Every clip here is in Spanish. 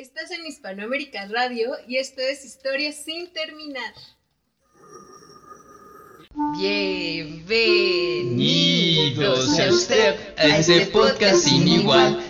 Estás en Hispanoamérica Radio y esto es Historias sin terminar. Bienvenidos a usted a este podcast sin igual.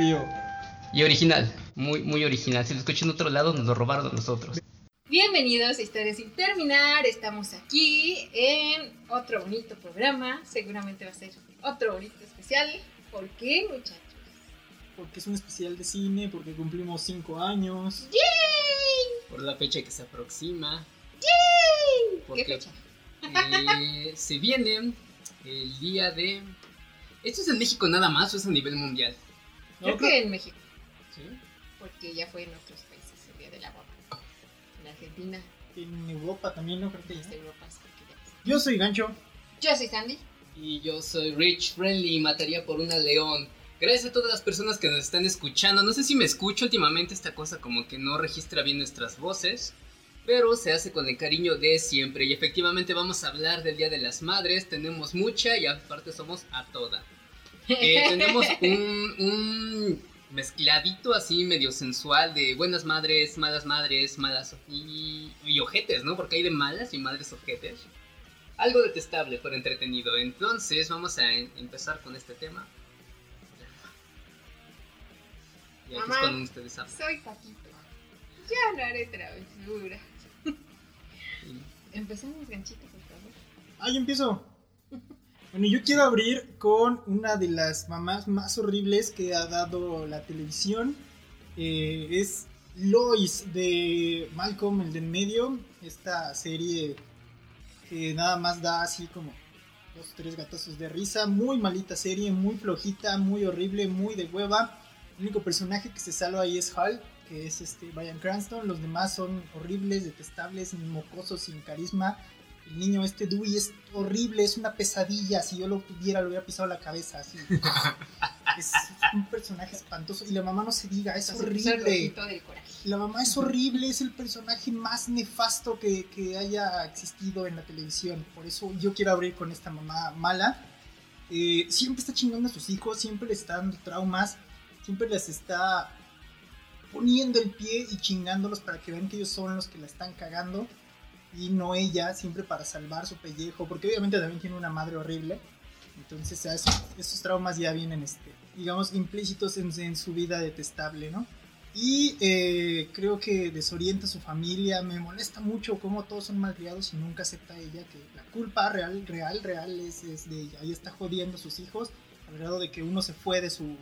Y original, muy, muy original. Si lo escuchan en otro lado, nos lo robaron a nosotros. Bienvenidos a Historias sin terminar. Estamos aquí en otro bonito programa. Seguramente va a ser otro bonito especial. ¿Por qué, muchachos? Porque es un especial de cine, porque cumplimos 5 años. por la fecha que se aproxima. ¿Qué Porque fecha? eh, se viene el día de. ¿Esto es en México nada más o es a nivel mundial? Creo No, que en México, ¿Sí? porque ya fue en otros países el Día de la Boda. En Argentina, En Europa también, ¿no? Creo que en ya. Europa, sí, que ya pasó. Yo soy Gancho. Yo soy Sandy. Y yo soy Rich Friendly y mataría por una león. Gracias a todas las personas que nos están escuchando. No sé si me escucho últimamente esta cosa como que no registra bien nuestras voces. Pero se hace con el cariño de siempre. Y efectivamente vamos a hablar del Día de las Madres. Tenemos mucha y aparte somos a toda. Eh, tenemos un, un mezcladito así medio sensual de buenas madres, malas madres, malas y, y ojetes, ¿no? Porque hay de malas y madres ojetes. Algo detestable pero entretenido. Entonces vamos a en- empezar con este tema. Y aquí es Mamá. cuando ustedes hablan. Soy Paquito. Ya no haré travesura. Empezamos, ganchito, por favor. Ah, yo empiezo. Bueno, yo quiero abrir con una de las mamás más horribles que ha dado la televisión. Eh, es Lois de Malcolm, el del medio. Esta serie que nada más da así como dos tres gatazos de risa. Muy malita serie, muy flojita, muy horrible, muy de hueva. El único personaje que se salva ahí es Hal, que es este Brian Cranston. Los demás son horribles, detestables, mocosos, sin carisma. El niño este Dewey es horrible, es una pesadilla. Si yo lo tuviera, lo hubiera pisado la cabeza así. es un personaje espantoso. Y la mamá no se diga, es el horrible. La mamá es horrible, es el personaje más nefasto que, que haya existido en la televisión. Por eso yo quiero abrir con esta mamá mala. Eh, siempre está chingando a sus hijos, siempre le está dando traumas, siempre les está poniendo el pie y chingándolos para que vean que ellos son los que la están cagando y no ella, siempre para salvar su pellejo, porque obviamente también tiene una madre horrible. Entonces a esos, esos traumas ya vienen, este, digamos, implícitos en, en su vida detestable, ¿no? Y eh, creo que desorienta a su familia. Me molesta mucho cómo todos son malcriados y nunca acepta ella que la culpa real, real, real es, es de ella. Ahí está jodiendo a sus hijos al grado de que uno se fue de su,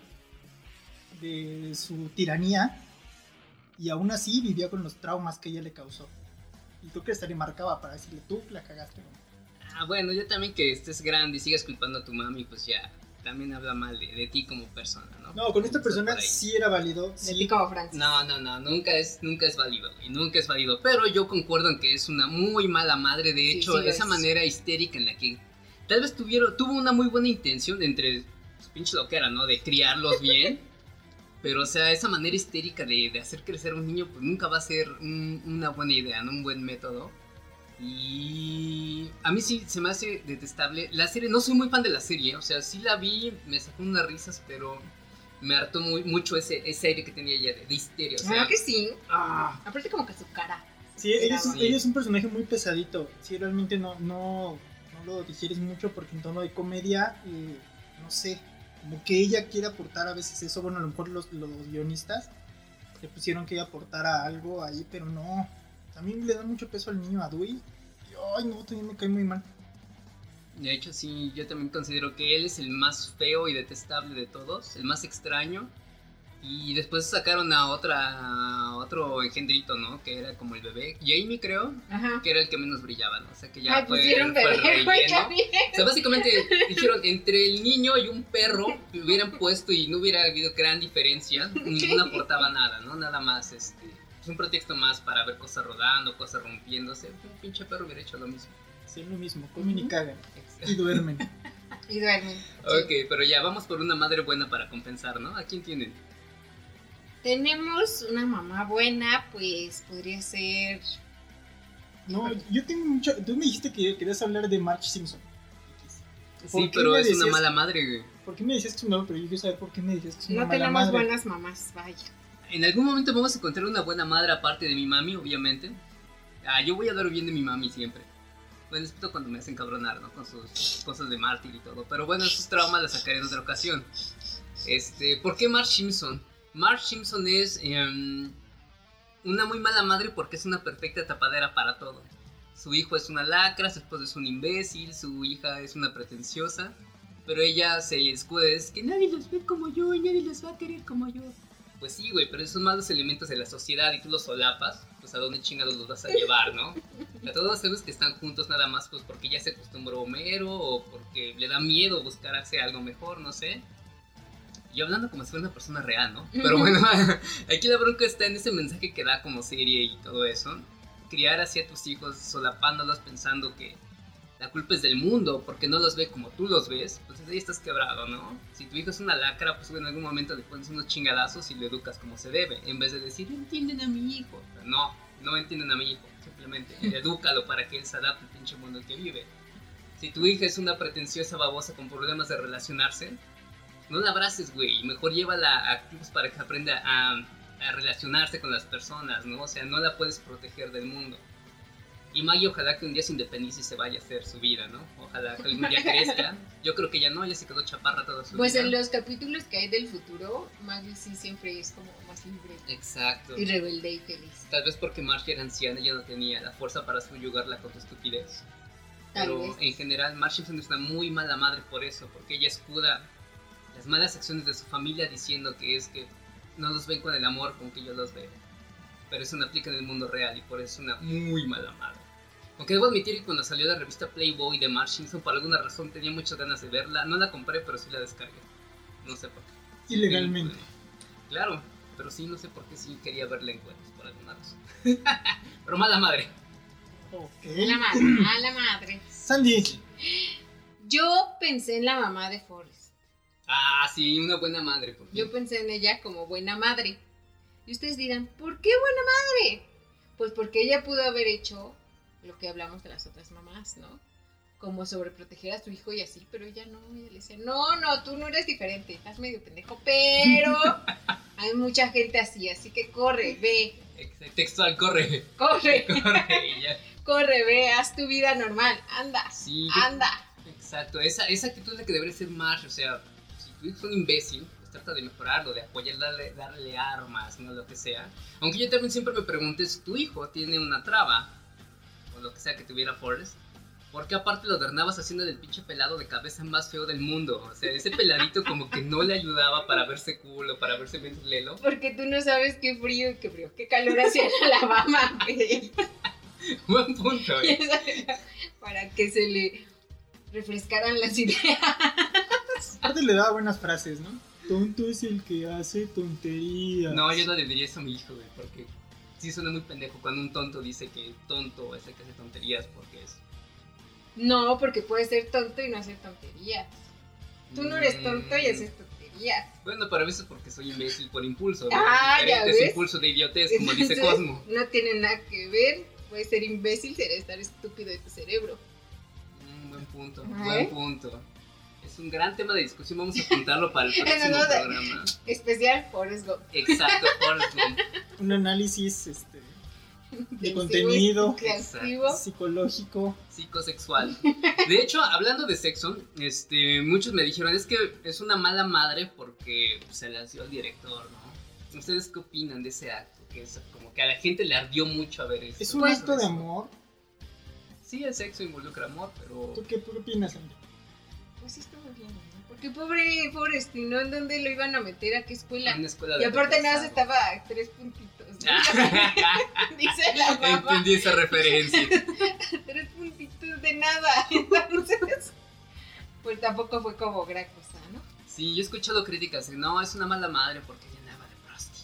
de su tiranía y aún así vivía con los traumas que ella le causó. Y creo que esta le marcaba para decirle, tú la cagaste. mamá". Ah, bueno, yo también que estés grande y sigas culpando a tu mami, pues ya también habla mal de, de ti como persona, ¿no? No, con esta persona sí era válido. De Sí, ti como Francis. No, no, no, nunca es, nunca es válido, y nunca es válido. Pero yo concuerdo en que es una muy mala madre. De Sí, hecho, sí lo esa es. manera histérica en la que tal vez tuvieron, tuvo una muy buena intención de entre su pinche loquera, ¿no? De criarlos bien. Pero, o sea, esa manera histérica de, de hacer crecer a un niño, pues nunca va a ser un- una buena idea, ¿no? Un buen método. Y a mí sí se me hace detestable. La serie, no soy muy fan de la serie, o sea, sí la vi, me sacó unas risas, pero me hartó muy, mucho ese, ese aire que tenía ella de, de histeria. O sea, Claro que sí. ah, Aparte como que su cara. Sí, ella es, ella es un personaje muy pesadito. Sí, realmente no, no, no lo digieres mucho porque en tono de comedia, eh, no sé, como que ella quiere aportar a veces eso. Bueno, a lo mejor los, los guionistas le pusieron que ella aportara algo ahí, pero no. También le dan mucho peso al niño a Dewey. Y, ay, no, también me cae muy mal. De hecho, sí, yo también considero que él es el más feo y detestable de todos, el más extraño. Y después sacaron a otra, a otro engendrito, ¿no? Que era como el bebé. Jamie, creo, Ajá. que era el que menos brillaba, ¿no? O sea, que ya Ay, fue, pusieron fue bebé, relleno. O sea, básicamente dijeron, entre el niño y un perro que hubieran puesto y no hubiera habido gran diferencia, ninguna aportaba nada, ¿no? Nada más, este, es un pretexto más para ver cosas rodando, cosas rompiéndose. Un pinche perro hubiera hecho lo mismo. Sí, lo mismo, comen y cagan. Y duermen. Y duermen. Ok, pero ya, vamos por una madre buena para compensar, ¿no? ¿A quién tienen? Tenemos una mamá buena, pues podría ser. No, yo tengo mucho. Tú me dijiste que querías hablar de Marge Simpson. ¿Por Sí, pero es una mala madre, güey. ¿Por qué me decías un nombre? Pero yo quiero saber por qué me decías que es una No tenemos madre. buenas mamás, vaya. En algún momento vamos a encontrar una buena madre aparte de mi mami, obviamente. Ah, yo voy a dar bien de mi mami siempre. Bueno, excepto cuando me hacen cabronar, ¿no? Con sus cosas de mártir y todo. Pero bueno, esos traumas los sacaré en otra ocasión. Este, ¿por qué Marge Simpson? Marge Simpson es em, una muy mala madre porque es una perfecta tapadera para todo. Su hijo es una lacra, su esposo es un imbécil, su hija es una pretenciosa. Pero ella se escuda, es que nadie los ve como yo y nadie los va a querer como yo. Pues sí, güey, pero esos malos elementos de la sociedad y tú los solapas, pues a dónde chingados los vas a llevar, ¿no? A todos sabes que están juntos nada más pues porque ya se acostumbró Homero o porque le da miedo buscar hacer algo mejor, no sé. Y hablando como si fuera una persona real, ¿no? Pero bueno, aquí la bronca está en ese mensaje que da como serie y todo eso. Criar así a tus hijos solapándolos pensando que la culpa es del mundo porque no los ve como tú los ves, pues ahí estás quebrado, ¿no? Si tu hijo es una lacra, pues en algún momento le pones unos chingadazos y lo educas como se debe, en vez de decir, entienden a mi hijo. No, no entienden a mi hijo, simplemente edúcalo para que él se adapte al pinche mundo en que vive. Si tu hija es una pretenciosa babosa con problemas de relacionarse, no la abraces, güey, y mejor llévala a clubes para que aprenda a, a relacionarse con las personas, ¿no? O sea, no la puedes proteger del mundo. Y Maggie ojalá que un día se independice y se vaya a hacer su vida, ¿no? Ojalá que algún día crezca. Yo creo que ya no, ya se quedó chaparra toda su Pues vida. en los capítulos que hay del futuro, Maggie sí siempre es como más libre Exacto. y rebelde y feliz. Tal vez porque Marge era anciana y ya no tenía la fuerza para subyugarla con su estupidez. Tal Pero vez. en general Marge es una muy mala madre por eso, porque ella escuda las malas acciones de su familia diciendo que es que no los ven con el amor con que yo los veo. Pero eso no aplica en el mundo real y por eso es una muy mala madre. Aunque debo admitir que cuando salió la revista Playboy de Marge Simpson, por alguna razón tenía muchas ganas de verla. No la compré, pero sí la descargué. No sé por qué. Ilegalmente. Claro, pero sí, no sé por qué sí quería verla en cuentos, por alguna razón. pero mala madre. Ok. La madre, a la madre. Sandy. Yo pensé en la mamá de Forrest. Ah, sí, una buena madre. por. Yo pensé en ella como buena madre. Y ustedes dirán, ¿por qué buena madre? Pues porque ella pudo haber hecho lo que hablamos de las otras mamás, ¿no? Como sobreproteger a su hijo y así, pero ella no, ella le decía, no, no, tú no eres diferente, estás medio pendejo, pero hay mucha gente así, así que corre, ve, Ex- Textual, corre. corre, Corre ya. corre, ve, haz tu vida normal, anda, Sí, anda. exacto. Esa, esa actitud es la que debería ser más. O sea, es un imbécil, pues trata de mejorarlo, de apoyarle, darle, darle armas, no lo que sea. Aunque yo también siempre me pregunté si tu hijo tiene una traba, o lo que sea que tuviera Forrest. ¿Por qué aparte lo adornabas haciendo del pinche pelado de cabeza más feo del mundo? O sea, ese peladito como que no le ayudaba para verse culo, para verse bien lelo. Porque tú no sabes qué frío y qué frío, qué calor hacía en Alabama. Buen punto, eh. para que se le refrescaran las ideas. Aparte le daba buenas frases, ¿no? Tonto es el que hace tonterías. No, yo no le diría eso a mi hijo, güey, porque sí suena muy pendejo cuando un tonto dice que tonto es el que hace tonterías porque es. No, porque puedes ser tonto y no hacer tonterías. Tú no eres tonto y Mm, haces tonterías. Bueno, pero a veces porque soy imbécil por impulso. ¿no? Ah, ya ves. impulso de idiotez, como dice Cosmo. No tiene nada que ver. Puedes ser imbécil, ser estar estúpido de tu cerebro. Mm, buen punto, Ajá, buen ¿eh? punto. Es un gran tema de discusión, vamos a apuntarlo para el próximo no, programa. Especial Forrest Gump. Exacto, Forrest Gump. Un análisis este, de contenido Creativo. psicológico. psicosexual. De hecho, hablando de sexo, este, muchos me dijeron, es que es una mala madre porque se la dio al director, ¿no? ¿Ustedes qué opinan de ese acto? Que es como que a la gente le ardió mucho a ver eso. Es un Pues- acto de amor. Sí, el sexo involucra amor, pero... ¿Tú qué, tú qué opinas, Sandy? Porque pobre Forrest, ¿y no en dónde lo iban a meter? ¿A qué escuela? En una escuela Y de aparte nada más estaba a tres puntitos. ¿no? Dice la mamá. Entendí esa referencia. Tres puntitos de nada. Entonces, pues tampoco fue como gran cosa, ¿no? Sí, yo he escuchado críticas de no, es una mala madre porque ella andaba de prosti.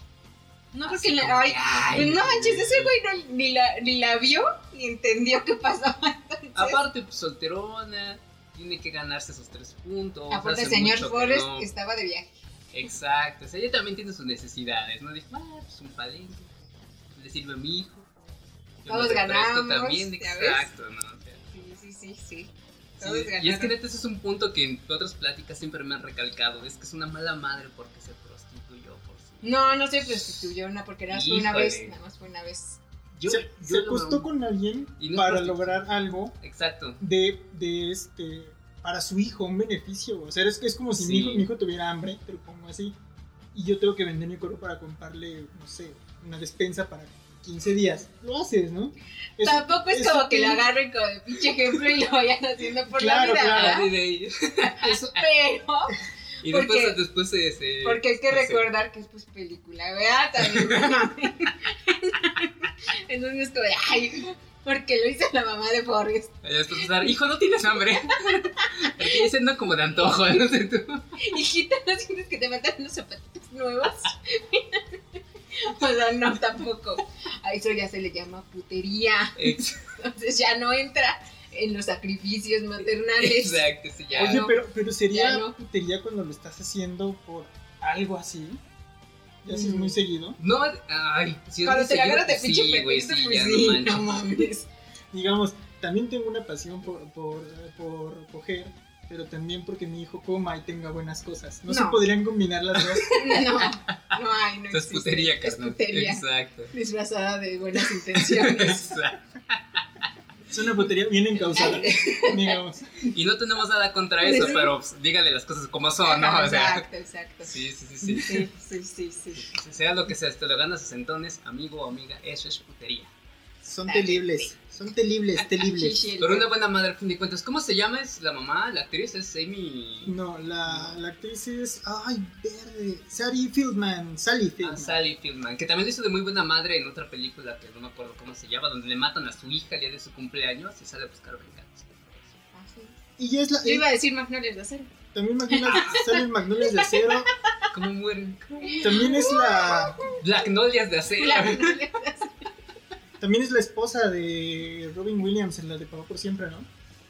No, Así porque la, como ay, ay, pues no manches, ese güey no- ni, la, ni la vio ni entendió qué pasaba. Entonces, Aparte, pues solterona, tiene que ganarse esos tres puntos. aparte, hace señor Forrest no. estaba de viaje. Exacto, o sea, ella también tiene sus necesidades, ¿no? Dijo, ah, pues un palenque, le sirve a mi hijo. Yo Todos ganamos, también, exacto, ¿no? O sea, Sí, sí, sí, sí. sí, Todos y es que neta ese es un punto que en otras pláticas siempre me han recalcado, es que es una mala madre porque se prostituyó por su... No, no se prostituyó, no, porque nada más fue una vez, nada más fue una vez. Yo, se yo se acostó con alguien Y no es para lograr algo Exacto, de, de este para su hijo, un beneficio. O sea, es, es como si mi, hijo, mi hijo tuviera hambre, te lo pongo así, y yo tengo que vender mi cuerpo para comprarle, no sé, una despensa para 15 días. Lo haces, ¿no? Es- Tampoco es, es como un- que lo agarren como de pinche ejemplo y lo vayan haciendo por Claro, la vida, claro. eso- Pero, Y Porque- después, después se, se- porque hay que sé. recordar que es pues película, ¿verdad? También. Entonces es como de, ay, porque lo hizo la mamá de Forrest. Y después pensar, hijo, ¿no tienes hambre? Porque diciendo como de antojo, no sé tú. Hijita, ¿no sientes que te faltan unos zapatitos nuevos? o sea, no, tampoco. A eso ya se le llama putería. Entonces ya no entra en los sacrificios maternales. Exacto, sí, ya. Oye, no. pero, pero sería no. putería cuando lo estás haciendo por algo así. Ya si es Mm. muy seguido. No, ay, si es Cuando muy te la agarras de pinche sí, güey, sí, pues ya sí, no mames. Digamos, también tengo una pasión por, por, por coger, pero también porque mi hijo coma y tenga buenas cosas. No, se podrían combinar las dos. No, no hay, no Eso es existe. putería, Es putería. Exacto. Disfrazada de buenas intenciones. Exacto. Es una putería bien encausada, digamos. Y no tenemos nada contra eso, Sí. pero pues, dígale las cosas como son, ¿no? O sea, Exacto, exacto. sí, sí, sí, sí. Sí, sí, sí, sí. Sea lo que sea, te lo ganas a centones, amigo o amiga, eso es putería. Son telibles, son telibles, telibles. Chichi, el Pero una buena madre, al fin de cuentas. ¿Cómo se llama? ¿Es la mamá? ¿La actriz? ¿Es Amy? No, la, la actriz es. Ay, verde. Sally Fieldman. Sally Ah, Fieldman. Sally Fieldman, que también lo hizo de muy buena madre en otra película que no me acuerdo cómo se llama, donde le matan a su hija el día de su cumpleaños y sale a buscar venganza. Ah, sí. Y es la. Yo iba a decir Magnolias de acero. También Magnolias, sale en Magnolias de Acero. ¿Cómo mueren? También es la. Black Nolias de acero. La Magnolias de acero. También es la esposa de Robin Williams en la de Papá por Siempre, ¿no?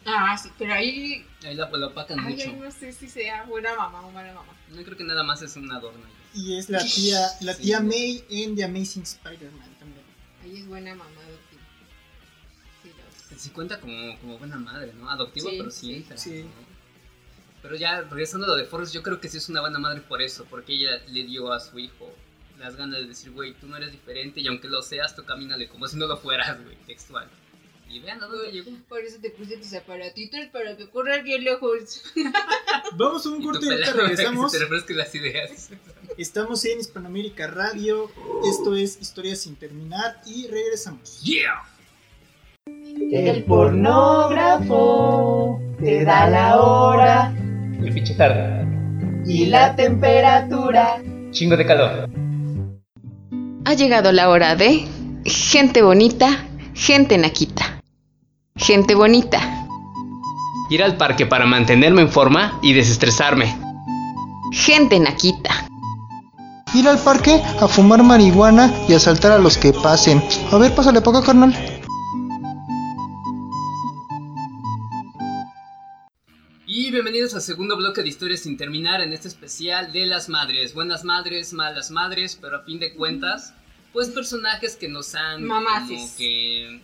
Ah, sí, pero ahí. Ahí la, la opacan Ay, mucho. ahí no sé si sea buena mamá o mala mamá. No creo que nada más es un adorno. Y es la tía, la Sí. tía May en The Amazing Spider-Man también. Ahí es buena mamá ti. Sí. Se cuenta como, como buena madre, ¿no? Adoptiva, Sí, pero sí sí. entra. Sí. ¿no? Pero ya, regresando a lo de Forrest, yo creo que sí es una buena madre por eso, porque ella le dio a su hijo las ganas de decir, güey, tú no eres diferente y aunque lo seas, tú camínale como si no lo fueras, güey, textual. Y vean a dónde llegó. Por eso te puse tus aparatitos para que corras bien lejos. Vamos a un corte y pelado para que regresamos. se te las ideas. Estamos en Hispanoamérica Radio. Esto es Historias sin terminar y regresamos. ¡Yeah! El pornógrafo te da la hora El pinche tarde. y la temperatura. Chingo de calor. Ha llegado la hora de gente bonita, gente naquita. Gente bonita, Ir al parque para mantenerme en forma y desestresarme. gente naquita. Ir al parque a fumar marihuana y asaltar a los que pasen. A ver, pásale para acá, carnal. Bienvenidos al segundo bloque de historias sin terminar en este especial de las madres. Buenas madres, malas madres, pero a fin de cuentas, pues personajes que nos han Mamaces. como que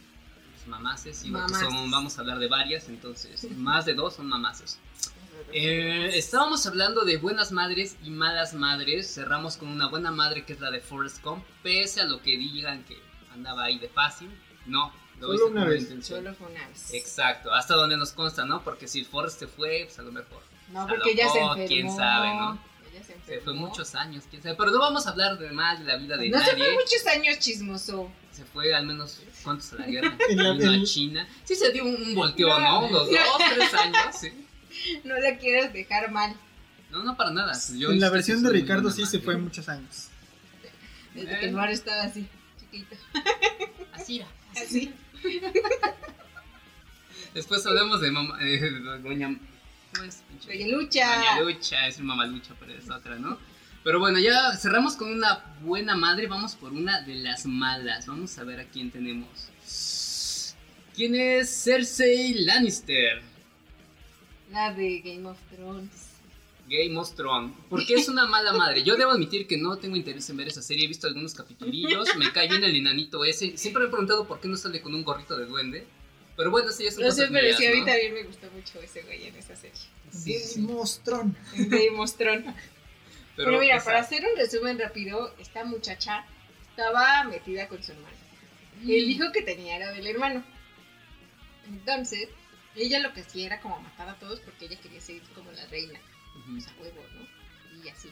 pues, mamaces y Mamaces. son, vamos a hablar de varias, entonces más de dos son mamaces. Eh, estábamos hablando de buenas madres y malas madres. Cerramos con una buena madre que es la de Forrest Gump, pese a lo que digan que andaba ahí de fácil. No, lo Solo una vez. intención. Solo fue una vez. Exacto, hasta donde nos consta, ¿no? Porque si Forrest se fue, pues a lo mejor. No, porque ella se enfermó. quién sabe, ¿no? Ella se Se enfermó. fue muchos años, quién sabe. Pero no vamos a hablar de mal de la vida de No se nadie. fue muchos años chismoso. Se fue al menos, ¿cuántos a la guerra? En la- Vino en- a China. Sí se dio un, un volteo, No. ¿no? Unos dos, tres años, sí. No la quieras dejar mal. No, no para nada. Yo en la versión de Ricardo sí se fue muchos años. Desde que el mar estaba así, chiquito. Así era. Así. Después hablamos de mamá, eh, de doña... ¿Cómo es? Pinche- Doña Lucha. Doña Lucha, es mamá Lucha, pero es otra, ¿no? Pero bueno, ya cerramos con una buena madre, vamos por una de las malas. Vamos a ver a quién tenemos. ¿Quién es Cersei Lannister? La de Game of Thrones. Game of Thrones. ¿Por qué es una mala madre? Yo debo admitir que no tengo interés en ver esa serie. He visto algunos capitulillos. Me cae bien el enanito ese. Siempre me he preguntado por qué no sale con un gorrito de duende. Pero bueno, sí, eso No sé, pero sí, a mí también me gustó mucho ese güey en esa serie. Sí, sí. Game of Thrones. En Game of Thrones. Pero, Pero, mira, esa- para hacer un resumen rápido, esta muchacha estaba metida con su hermano. Y el hijo que tenía era del hermano. Entonces, ella lo que hacía era como matar a todos porque ella quería ser como la reina. O sea, huevo, ¿no? Y así.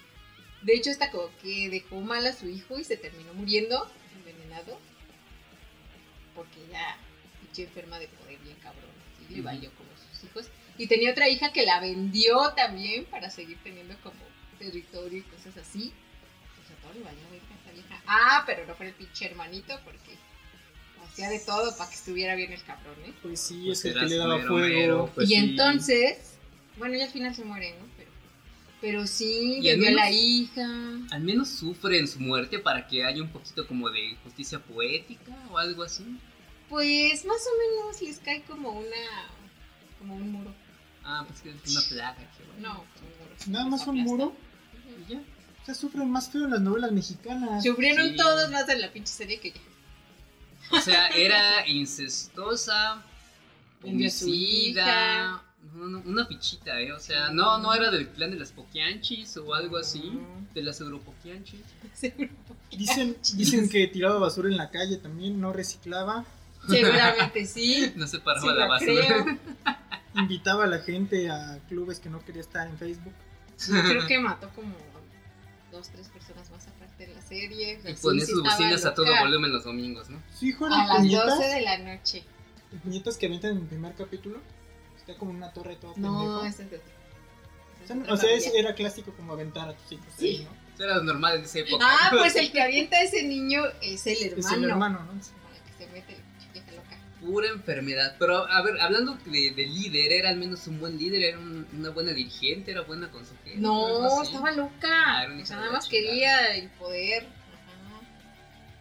De hecho, hasta como que dejó mal a su hijo y se terminó muriendo, envenenado. Porque ella, pinche enferma de poder bien cabrón. Y le valió como sus hijos. Y tenía otra hija que la vendió también para seguir teniendo como territorio y cosas así. O sea, todo le valió a esa vieja. Ah, pero no fue el pinche hermanito porque hacía de todo para que estuviera bien el cabrón, ¿eh? Pues sí, Pues es el que le daba fuego. mero, pues y sí. entonces, bueno, ya al final se muere, ¿no? Pero, sí, a la hija. Al menos sufre en su muerte para que haya un poquito como de justicia poética o algo así. Pues más o menos les cae como una. como un muro. Ah, pues que es una plaga. qué bueno. No, un muro. Nada más un muro. Y ya. O sea, sufren más feo en las novelas mexicanas. Sufrieron Sí. todos más en la pinche serie que ya. O sea, era incestuosa, Vendió a su homicida. Hija. No, no, una pichita, ¿eh? O sea, no, no era del clan de las poquianchis o algo así. De las europoquianchis. Dicen, dicen que tiraba basura en la calle también, no reciclaba. Seguramente sí. No se Sí, paraba la lo basura. creo. Invitaba a la gente a clubes que no quería estar en Facebook. Sí, creo que mató como dos, tres personas más aparte de la serie. Y sí, ponía sí sus bocinas a todo volumen los domingos, ¿no? Hijo A las puñetas. 12 de la noche. puñetas que aventan en el primer capítulo. Está como una torre todo No, ese es de otro. O sea, es o otra sea, es- familia. era clásico como aventar a tus hijos. Sí. ahí, ¿no? Eso era normal en esa época. Ah, pues el que avienta a ese niño es el hermano. Es el hermano, ¿no? El que se mete chiquita loca. Pura enfermedad. Pero, a ver, hablando de, de líder, era al menos un buen líder, era un- una buena dirigente, era buena consejera. No, estaba loca. Ah, era una o sea, nada más chingada. quería el poder. Ajá.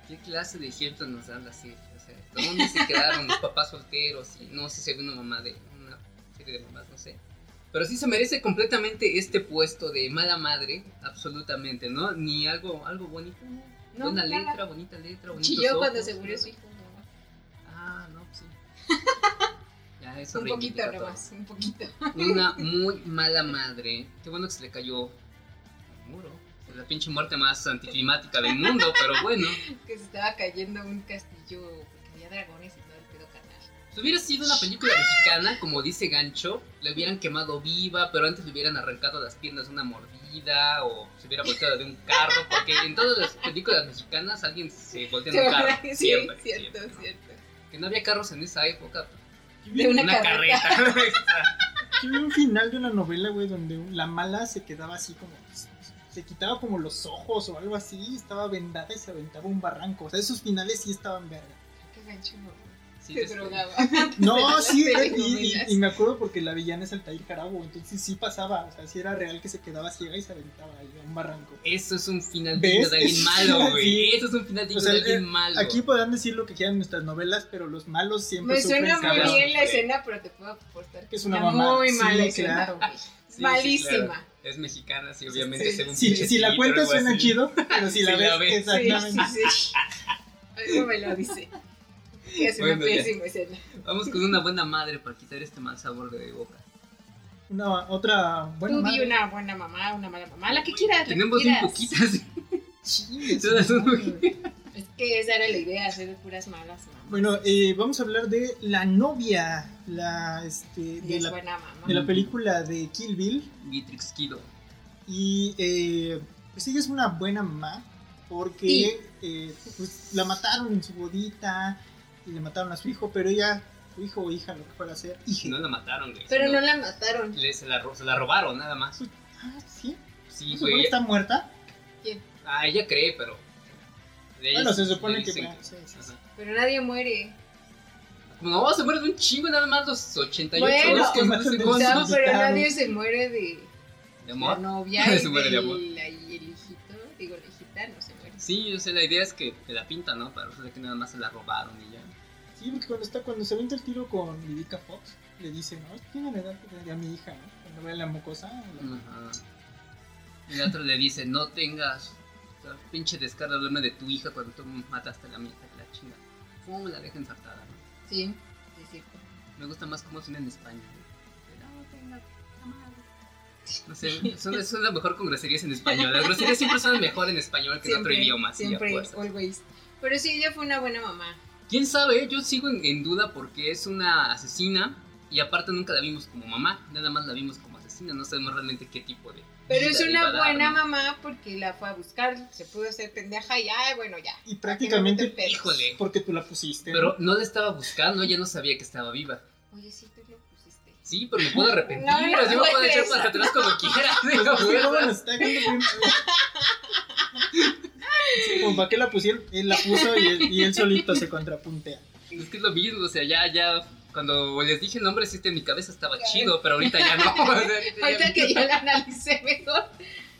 ¿Qué clase de ejemplo nos dan las series? O sea, ¿dónde se quedaron los papás solteros? Y no sé si una mamá de de mamás, no sé. Pero sí se merece completamente este puesto de mala madre, absolutamente, ¿no? Ni algo, algo bonito, ¿no? Buena nada. letra, bonita letra, bonitos Chilló cuando se murió su hijo. Ah, no, pues sí. Ya, eso Un poquito nomás, un poquito. Una muy mala madre. Qué bueno que se le cayó al muro. La pinche muerte más anticlimática del mundo, pero bueno. Que se estaba cayendo un castillo porque había dragones Si hubiera sido una película mexicana, como dice Gancho, le hubieran quemado viva, pero antes le hubieran arrancado las piernas de una mordida o se hubiera volteado de un carro, porque en todas las películas mexicanas alguien se voltea de un carro. Sí, siempre, cierto, siempre, ¿no? cierto. Que no había carros en esa época. De una, Una, carreta. carreta. Yo vi un final de una novela, güey, donde la mala se quedaba así como. Se quitaba como los ojos o algo así, estaba vendada y se aventaba un barranco. O sea, esos finales sí estaban verga. Qué gancho, no. Sí, se drogaba. No, sí, y, telenovelas. y- y me acuerdo porque la villana es Altair Jarabo, entonces sí pasaba, o sea, sí era real que se quedaba ciega y se aventaba ahí a un barranco. Eso es un final de alguien malo, güey. sí. Eso es un final digno O sea, de alguien eh, malo. Aquí podrán decir lo que quieran en nuestras novelas, pero los malos siempre Me sufren suena muy cabrón. bien la escena, pero te puedo apostar Que es una muy Sí, mala escena. claro. Sí, Malísima. claro. Es mexicana, sí, obviamente. Sí, Si, la cuentas suena así. chido, pero si la ves, la ves. Sí, exactamente. sí, sí. Algo me lo dice. Es Bueno, una ya. pésima escena. Vamos con una buena madre para quitar este mal sabor de boca. Una, otra buena Tú di madre. una buena mamá, una mala mamá, la que quieras. que Tenemos quieras. un poquitas. Todas son. Es que esa era la idea, hacer puras malas mamás. Bueno, eh, vamos a hablar de la novia, la, este, de, es la, buena mamá. de la película de Kill Bill. Gitrix Kido. Y eh, pues ella es una buena mamá porque Sí. eh, pues, la mataron en su bodita y le mataron a su hijo, pero ella, su hijo o hija, lo que fuera a ser, hija. No la mataron, güey. Pero no la mataron. le- se, la, ro- se la robaron, nada más. Ah, sí. Sí, ¿Se supone güey. está muerta? Ah, ella cree, pero. de ella Bueno, se supone que. dicen sí, sí, sí. Ajá. Pero nadie muere. No, se muere de un chingo nada más los 88 Bueno, los que no se No, pero nadie se muere de ¿De la amor? novia Se y, muere de del- amor. la- y el hijito. Digo, la hijita no se muere. Sí, yo sé, la idea es que te la pinta, ¿no? Para que nada más se la robaron y ya. Sí, porque cuando, está, cuando se avienta el tiro con Vivica Fox, le dice, ¿no? Tiene la edad que tendría mi hija, ¿no? Cuando ve la mocosa. la- Ajá. Y el otro le dice, no tengas o sea, pinche descaro de hablarme de tu hija cuando tú mataste a la mía, la chinga. Pum, la deja ensartada, ¿no? Sí, sí, cierto. Me gusta más cómo suena en español. ¿no? No tengas. No sé, suena, suena mejor con groserías en español. Las groserías siempre suenan mejor en español que en otro idioma. sí, Siempre, always. Pero sí, ella fue una buena mamá. ¿Quién sabe? Yo sigo en, en duda porque es una asesina y aparte nunca la vimos como mamá, nada más la vimos como asesina, no sabemos realmente qué tipo de... Pero es una dar, buena ¿no? mamá porque la fue a buscar, se pudo hacer pendeja y ay, bueno, ya. Y prácticamente, no. Híjole. porque tú la pusiste. Pero no la estaba buscando, ella no sabía que estaba viva. Oye, sí. Sí, pero me puedo arrepentir, No, no así me puedo echar para atrás como quiera. Sí, como para qué la pusieron, él la puso y él, y él solito se contrapuntea. Es que es lo mismo, o sea, ya, ya, cuando les dije el nombre, sí, en mi cabeza estaba chido, pero ahorita ya no. ahorita que ya la analicé mejor.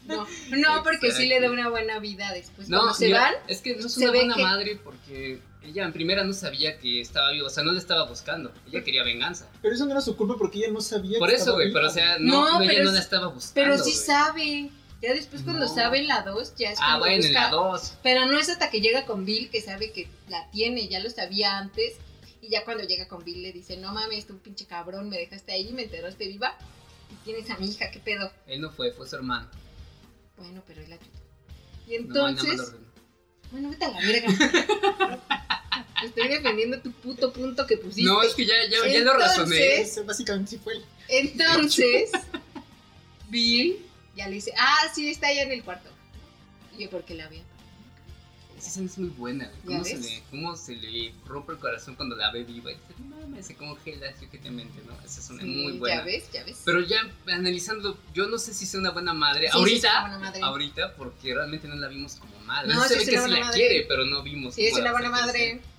No, no, porque sí le da una buena vida después. No, Cuando se mira, van, es que no es una buena que- madre porque ella en primera no sabía que estaba viva, o sea, no le estaba buscando, ella quería venganza. Pero eso no era su culpa porque ella no sabía Por que eso, güey, pero o sea, no, No, no, ella no la estaba buscando. pero sí sabe. Ya después cuando No. sabe en la 2, ya es Ah, bueno, en la 2. Pero no es hasta que llega con Bill que sabe que la tiene, ya lo sabía antes. Y ya cuando llega con Bill le dice, no mames, tú pinche cabrón, me dejaste ahí, me enteraste viva. Y tienes a mi hija, ¿qué pedo? Él no fue, fue su hermano. Bueno, pero él la ayudó. Y No, nada más entonces, bueno, vete a la verga. Estoy defendiendo tu puto punto que pusiste. No, es que ya, ya, ya lo razoné. Entonces- básicamente sí fue él. Entonces, Bill ya le dice, ah, sí, está allá en el cuarto. Y yo, porque la vi. Esa escena es muy buena. güey. ¿Ya ¿Cómo se, le, ¿Cómo se le rompe el corazón cuando la ve viva? Y dice, no mames, se congela sujetemente, ¿no? Esa es una muy buena. Ya ves, ya ves. Pero ya analizando, yo no sé si sea una buena madre. Sí, sí, ahorita, es una buena madre. ahorita, porque realmente no la vimos como madre. No, se sí ve es que una sí buena la madre. quiere, pero no vimos Sí, es una buena madre. crecer.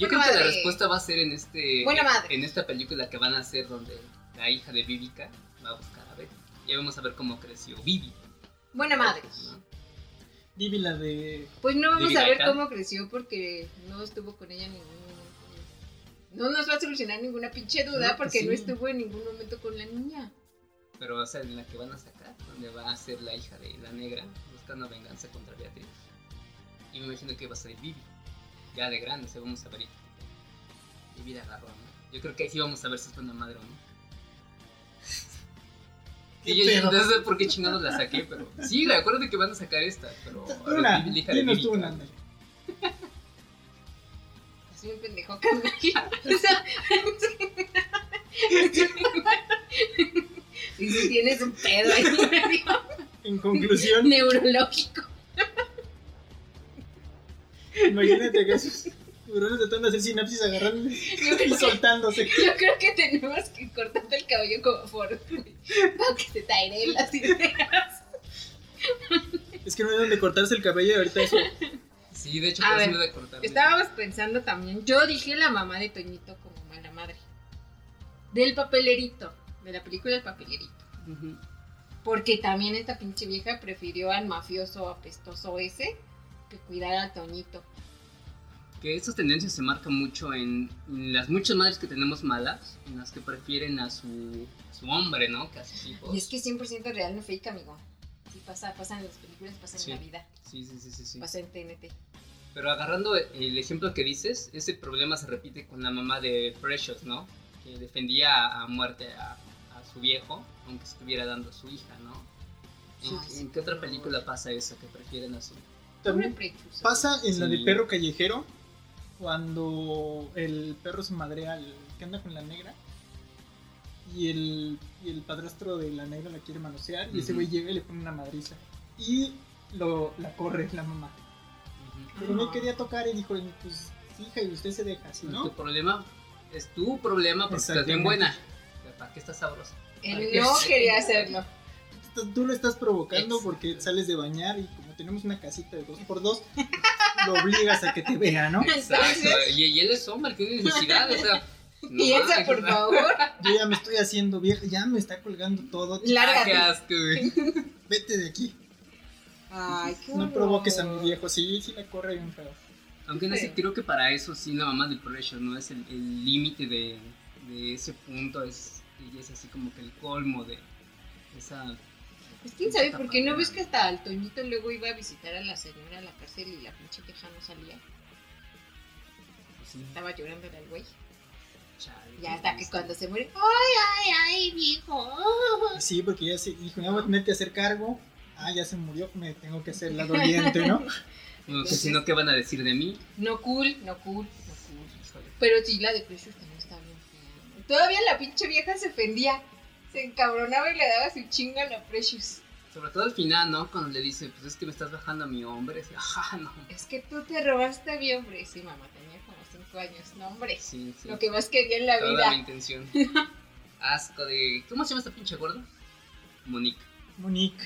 Yo creo que la respuesta va a ser en este Buena madre. en esta película que van a hacer donde la hija de Vivica va a buscar a Betty. Ya vamos a ver cómo creció Vivi. Buena madre. ¿no? Vivi la de. Pues no vamos a ver cómo creció porque no estuvo con ella en ningún momento. No nos va a solucionar ninguna pinche duda No, porque sí. no estuvo en ningún momento con la niña. Pero va a ser en la que van a sacar, donde va a ser la hija de la negra buscando venganza contra Beatriz. Y me imagino que va a ser Vivi. Ya de grande, se vamos a ver. Vivi la agarró, ¿no? Yo creo que ahí sí vamos a ver si es buena madre o no. ¿Qué Y yo, yo pedo? no sé por qué chingados la saqué, pero. Sí, güey, acuérdate que van a sacar esta, pero. a ver, Una, hija de dinos tú una. Así un pendejo carnal. O sea, y si tienes un pedo ahí En conclusión, neurológico. Imagínate que esos tratando de hacer sinapsis agarrando Yo y soltándose. yo creo que tenemos que cortarte el cabello como por para que se te aireen las ideas. Es que no hay donde cortarse el cabello y ahorita eso. Sí, de hecho, por eso cortar. Estábamos pensando también, yo dije la mamá de Toñito como mala madre. Del papelerito, de la película El papelerito. Porque también esta pinche vieja prefirió al mafioso apestoso ese que cuidar a Toñito. Que estas tendencias se marcan mucho en, en las muchas madres que tenemos malas, en las que prefieren a su, a su hombre, ¿no? Que a sus hijos. Y es que es 100% real, no fake, amigo. Sí, pasa, pasa en las películas, pasa Sí. en la vida, Sí, sí, sí, sí, sí. pasa en TNT. Pero agarrando el ejemplo que dices, ese problema se repite con la mamá de Precious, ¿no? Que defendía a, muerte a, a su viejo, aunque estuviera dando a su hija, ¿no? ¿En, Ay, sí, en qué otra película pasa eso? Que prefieren a su... También pasa en la de Sí. perro callejero, cuando el perro se madrea al que anda con la negra. Y el, y el padrastro de la negra la quiere manosear. Y ese güey llega y le pone una madriza. Y lo, la corre la mamá. Pero no quería tocar y dijo, pues hija, y usted se deja así, Tu ¿no? problema es tu problema porque estás bien buena. ¿Para qué estás sabrosa? Él no sí. quería hacerlo. tú lo estás provocando porque sales de bañar y tenemos una casita de dos por dos, lo obligas a que te vea, ¿no? Exacto. Y, y él es hombre, tiene necesidad, o sea. no piensa, por favor. Yo ya me estoy haciendo vieja, ya me está colgando todo. Qué Lárgate. asco, güey. Vete de aquí. Ay, qué No horror. provoques a mi viejo. Sí, sí la corre bien feo. Aunque no sé, creo que para eso sí la mamá de Pressure no es el límite de, de ese punto, es, ella es así como que el colmo de esa... Pues quién sabe, porque no ves que hasta el Toñito luego iba a visitar a la señora a la cárcel y la pinche vieja no salía. sí, Estaba llorando al güey. chale, Ya hasta que cuando se muere. ¡Ay, ay, ay, viejo! Sí, porque ya se dijo, ya voy a tener que hacer cargo. Ah, ya se murió, me tengo que hacer la doliente, ¿no? No, que si no, ¿qué van a decir de mí? No cool, no cool, no cool. Pero sí, la de Precious también está bien fea. Todavía la pinche vieja se ofendía. Se encabronaba y le daba su chinga a la Precious. Sobre todo al final, ¿no? Cuando le dice, pues es que me estás bajando a mi hombre. Así, ajá, no. Es que tú te robaste a mi hombre. Sí, mamá, tenía como 5 años. No, hombre. Sí, sí. Lo que más quería en la Toda vida. la intención. Asco de... ¿Cómo se llama esta pinche gorda? Monique. Monique.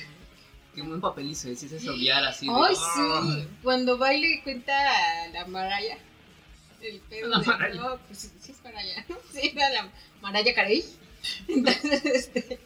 Qué buen papel hizo, ese es odiar así. de, Ay, "Ah". sí. Cuando va y cuenta a la Maraya. El pedo. La de- Maraya. No, pues sí, sí es Maraya. Sí, era la Maraya Carey. Entonces, este.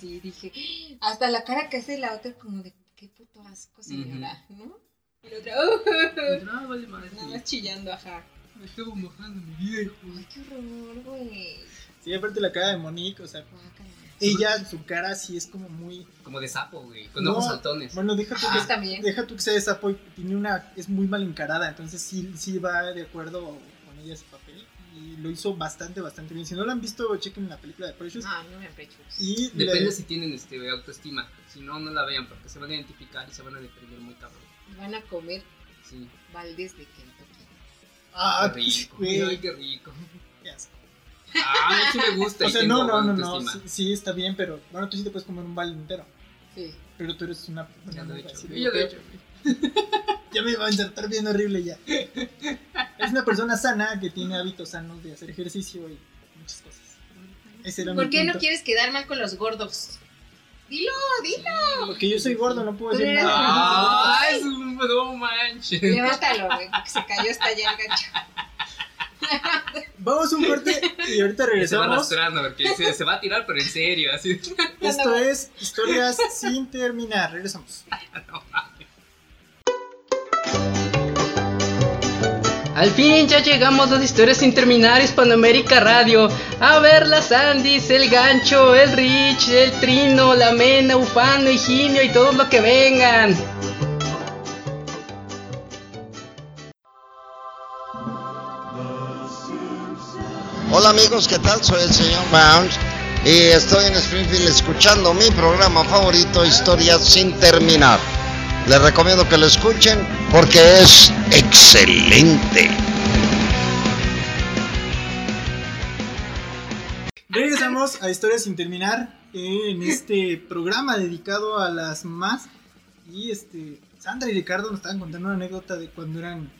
Sí, dije. Hasta la cara que hace la otra, como de qué puto asco, señora, ¿no? Y la otra, "Oh". Vale madre. Nada más chillando, ajá. Me estuvo mojando mi viejo. Ay, qué horror, güey. Sí, aparte la cara de Monique, o sea, Guácala. ella, su cara sí es como muy. Como de sapo, güey. Con No, ojos saltones. Bueno, deja tú, Ah, que, también. deja tú que sea de sapo y tiene una. Es muy mal encarada, entonces sí, sí va de acuerdo con ella. Y lo hizo bastante, bastante bien. Si no lo han visto, chequen la película de Precious. No, no me aprecio. Y Depende le- si tienen este, autoestima. Si no, no la vean porque se van a identificar y se van a deprimir muy cabrón. Van a comer Sí. baldes de Kentucky. Ah, qué rico. Ay, qué rico. qué asco. Ah, sí me gusta. O sea, no, no, no, no. Sí, sí, está bien, pero bueno, tú sí te puedes comer un balde entero. Sí. Pero tú eres una. Ya no lo he hecho. Ya lo he hecho. Ya me va a insertar bien horrible ya. Es una persona sana que tiene hábitos sanos de hacer ejercicio y muchas cosas. Ese era ¿Por mi qué no quieres quedar mal con los gordos? Dilo, dilo. Porque yo soy gordo, no puedo decir nada. Ah, es un no manches. Levántalo, güey, porque se cayó hasta allá el gancho. Vamos a un corte y ahorita Se va regresamos. arrastrando porque se, se va a tirar, pero en serio, así. Esto es Historias sin terminar. Regresamos. Al fin ya llegamos a las historias sin terminar Hispanoamérica Radio. A ver las Andis, el gancho, el Rich, el Trino, la Mena, Ufano, Higinio y todos lo que vengan. Hola amigos, ¿qué tal? Soy el señor Bounce y estoy en Springfield escuchando mi programa favorito, Historias sin terminar. Les recomiendo que lo escuchen porque es excelente. Regresamos a Historias sin terminar eh, en este programa dedicado a las más. Y este, Sandra y Ricardo nos estaban contando una anécdota de cuando eran,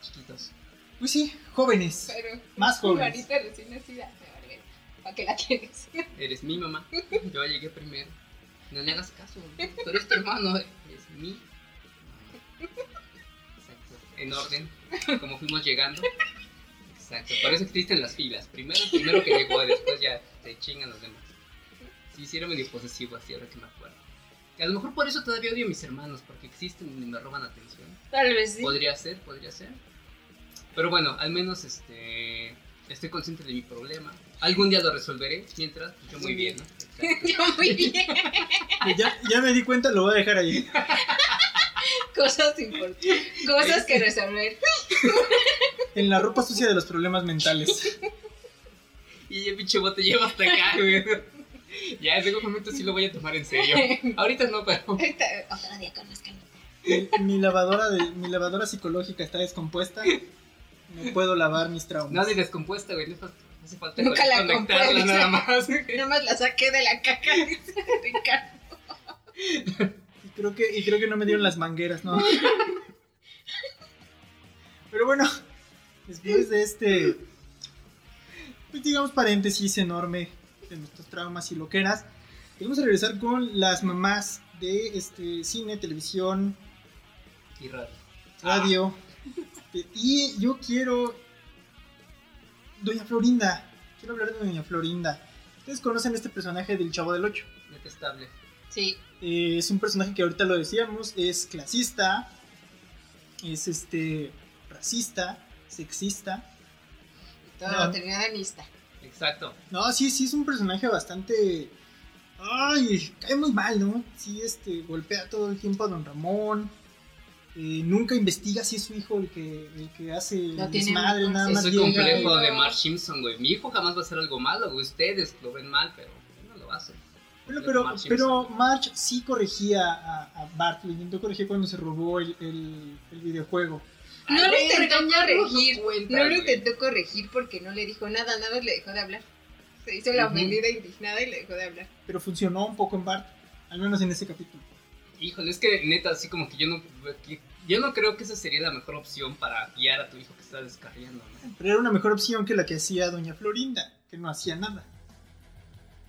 Chiquitos. pues sí, jóvenes. Pero Más jóvenes. Marita recién nacida. ¿Para qué la tienes? Eres mi mamá. Yo llegué primero. No le hagas caso. Tú eres tu hermano. Eres mamá. Exacto. En orden. Como fuimos llegando. Exacto. Por eso existen las filas. Primero primero que llegó y después ya te chingan los demás. Sí, sí era medio posesivo así ahora que me acuerdo. A lo mejor por eso todavía odio a mis hermanos. Porque existen y me roban atención. Tal vez sí. Podría ser, podría ser. Pero bueno, al menos este estoy consciente de mi problema. Algún día lo resolveré, mientras pues, yo muy bien, ¿no? Yo muy bien. Ya, ya me di cuenta, lo voy a dejar ahí. Cosas importantes. Cosas que resolver. En la ropa sucia de los problemas mentales. Y el pinche bote lleva hasta acá, güey. Ya, en algún momento sí lo voy a tomar en serio. Ahorita no, pero. Ahorita, Otro día con las. Mi, mi lavadora de, mi lavadora psicológica está descompuesta. No puedo lavar mis traumas. No, de descompuesta, güey. No hace falta Nunca la conectarla compré, nada más. Nada más la saqué de la caca. Ricardo. Y creo que, y creo que no me dieron las mangueras, ¿no? Pero bueno, después de este, pues digamos, paréntesis enorme de nuestros traumas y loqueras, Vamos a regresar con las mamás de este cine, televisión, Y raro. radio. Este, y yo quiero. Doña Florinda. Quiero hablar de Doña Florinda. Ustedes conocen este personaje del Chavo del Ocho. Detestable. Sí. Eh, es un personaje que ahorita lo decíamos, es clasista, es este racista, sexista. Todo No. terminado en ista. Exacto. No, sí, sí es un personaje bastante ay, cae muy mal, ¿no? Sí, este golpea todo el tiempo a Don Ramón. Eh, nunca investiga si es su hijo el que, el que hace No tiene desmadre, un nada Es más el llega complejo y- de Mark Simpson, güey. Mi hijo jamás va a hacer algo malo, güey. Ustedes lo ven mal, pero no lo hace. Bueno, pero, pero. Marge sí corregía a, a Bart, lo intentó corregir cuando se robó el, el- el videojuego. No Ay, lo intentó corregir. no cuenta, No lo intentó corregir porque no le dijo nada, nada más le dejó de hablar. Se hizo la ofendida indignada y le dejó de hablar. Pero funcionó un poco en Bart, al menos en ese capítulo. Híjole, es que neta, así como que yo no. Yo no creo que esa sería la mejor opción para guiar a tu hijo que está descarriando, ¿no? Pero era una mejor opción que la que hacía Doña Florinda, que no hacía nada.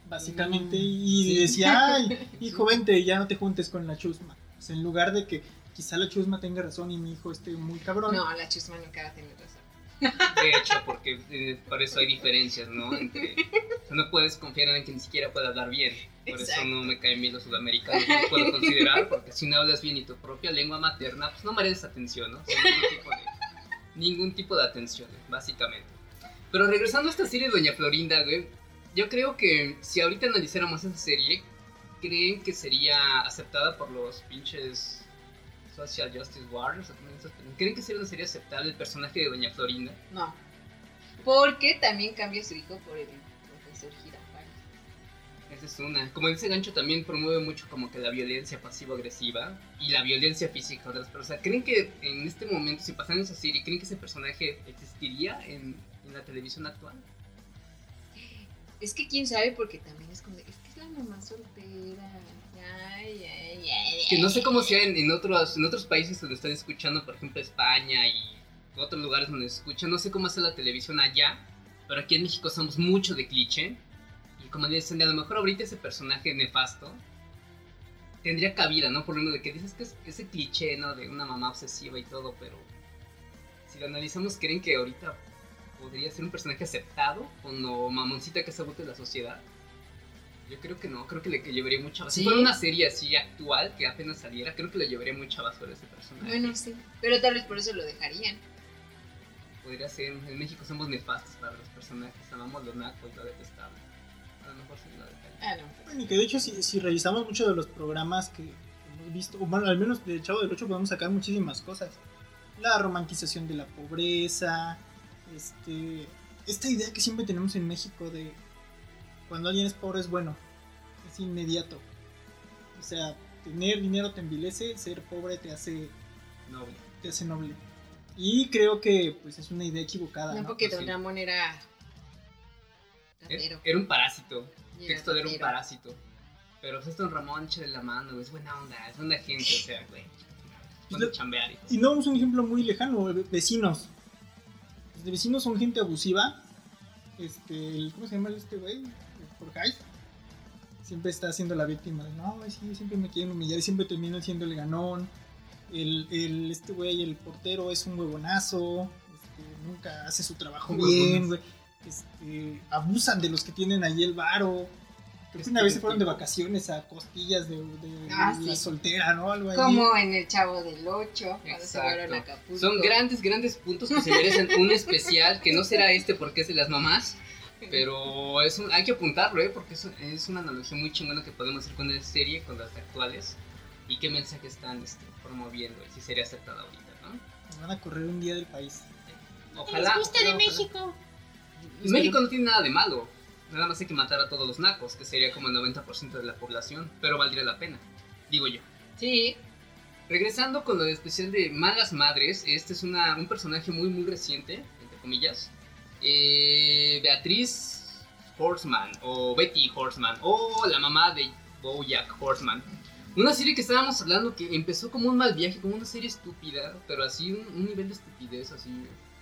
Básicamente, Mm, y sí. decía, ay, hijo, vente, ya no te juntes con la chusma. O sea, en lugar de que quizá la chusma tenga razón y mi hijo esté muy cabrón. No, la chusma nunca va a tener razón. De hecho, porque eh, por eso hay diferencias, ¿no? Entre, o sea, no puedes confiar en alguien que ni siquiera puede hablar bien. Por Exacto. eso no me caen bien los sudamericanos, no los puedo considerar, porque si no hablas bien y tu propia lengua materna, pues no mereces atención, ¿no? O sea, ningún, tipo de, ningún tipo de atención, básicamente. Pero regresando a esta serie de Doña Florinda, güey, yo creo que si ahorita analizáramos esa serie, ¿creen que sería aceptada por los pinches Social Justice Warriors? ¿Creen que sería una serie aceptable el personaje de Doña Florinda? No. Porque también cambia su hijo por el profesor Girafales. Esa es una. Como dice Gancho, también promueve mucho como que la violencia pasivo-agresiva y la violencia física de otras personas. ¿Creen que en este momento, si pasaran esa serie, creen que ese personaje existiría en, en la televisión actual? Es que quién sabe, porque también es como es que es la mamá soltera. Ay, ay, Que no sé cómo sea en, otros, en otros países donde están escuchando, por ejemplo, España y otros lugares donde se escuchan. No sé cómo hace la televisión allá, pero aquí en México somos mucho de cliché. Y como dicen, a lo mejor ahorita ese personaje nefasto tendría cabida, ¿no? Por lo menos de que dices que es ese cliché, ¿no? De una mamá obsesiva y todo, pero si lo analizamos, ¿creen que ahorita podría ser un personaje aceptado cuando mamoncita que se agote la sociedad? Yo creo que no, creo que le que llevaría mucha basura. ¿Sí? Si fuera una serie así actual que apenas saliera, creo que le llevaría mucha basura a ese personaje. Bueno, sí. Pero tal vez por eso lo dejarían. Podría ser, en México somos nefastos para los personajes, amamos lo naco y lo detestable. A lo mejor sí lo dejaría. Ah, no. Bueno, y que de hecho, si, si revisamos muchos de los programas que hemos visto, o bueno, al menos del Chavo del 8 podemos sacar muchísimas cosas. La romantización de la pobreza, este, esta idea que siempre tenemos en México de cuando alguien es pobre es bueno, es inmediato. O sea, tener dinero te envilece, ser pobre te hace, Noble. te hace noble. Y creo que pues es una idea equivocada. No, ¿no? porque Pues Don. Ramón era. Era, ratero. era un parásito. El texto era un parásito. Pero pues Don Ramón, échale la mano, es buena onda, es buena gente, o sea, güey. Lo- chambear y no es un ejemplo muy lejano, ve- vecinos. Los de vecinos son gente abusiva. Este, ¿cómo se llama este güey? El Jorge. Siempre está siendo la víctima. de, No, sí, siempre me quieren humillar y siempre terminan siendo el ganón. El, el- este güey, el portero, es un huevonazo. este, nunca hace su trabajo bien, güey. Este, abusan de los que tienen ahí el varo. Creo que una Este vez se fueron de vacaciones a costillas de, de Ah, la sí. soltera, ¿no? Algo ahí. Como en el Chavo del 8, cuando se Exacto. fueron a Acapulco. Son grandes, grandes puntos que se merecen un especial, que no será este porque es de las mamás, pero es un- hay que apuntarlo, ¿eh? porque es, es una analogía muy chingona que podemos hacer con esta serie, con las actuales, y qué mensaje están este, promoviendo, y si sería aceptada ahorita, ¿no? Nos van a correr un día del país. Ojalá. ojalá, ojalá. Y México no tiene nada de malo, nada más hay que matar a todos los nacos, que sería como el 90% de la población, pero valdría la pena, digo yo. Sí, Regresando con lo de especial de Malas Madres, este es una, un personaje muy muy reciente, entre comillas. Eh, Beatriz Horseman, o Betty Horseman, o la mamá de Bojack Horseman. Una serie que estábamos hablando que empezó como un mal viaje, como una serie estúpida, pero así un, un nivel de estupidez así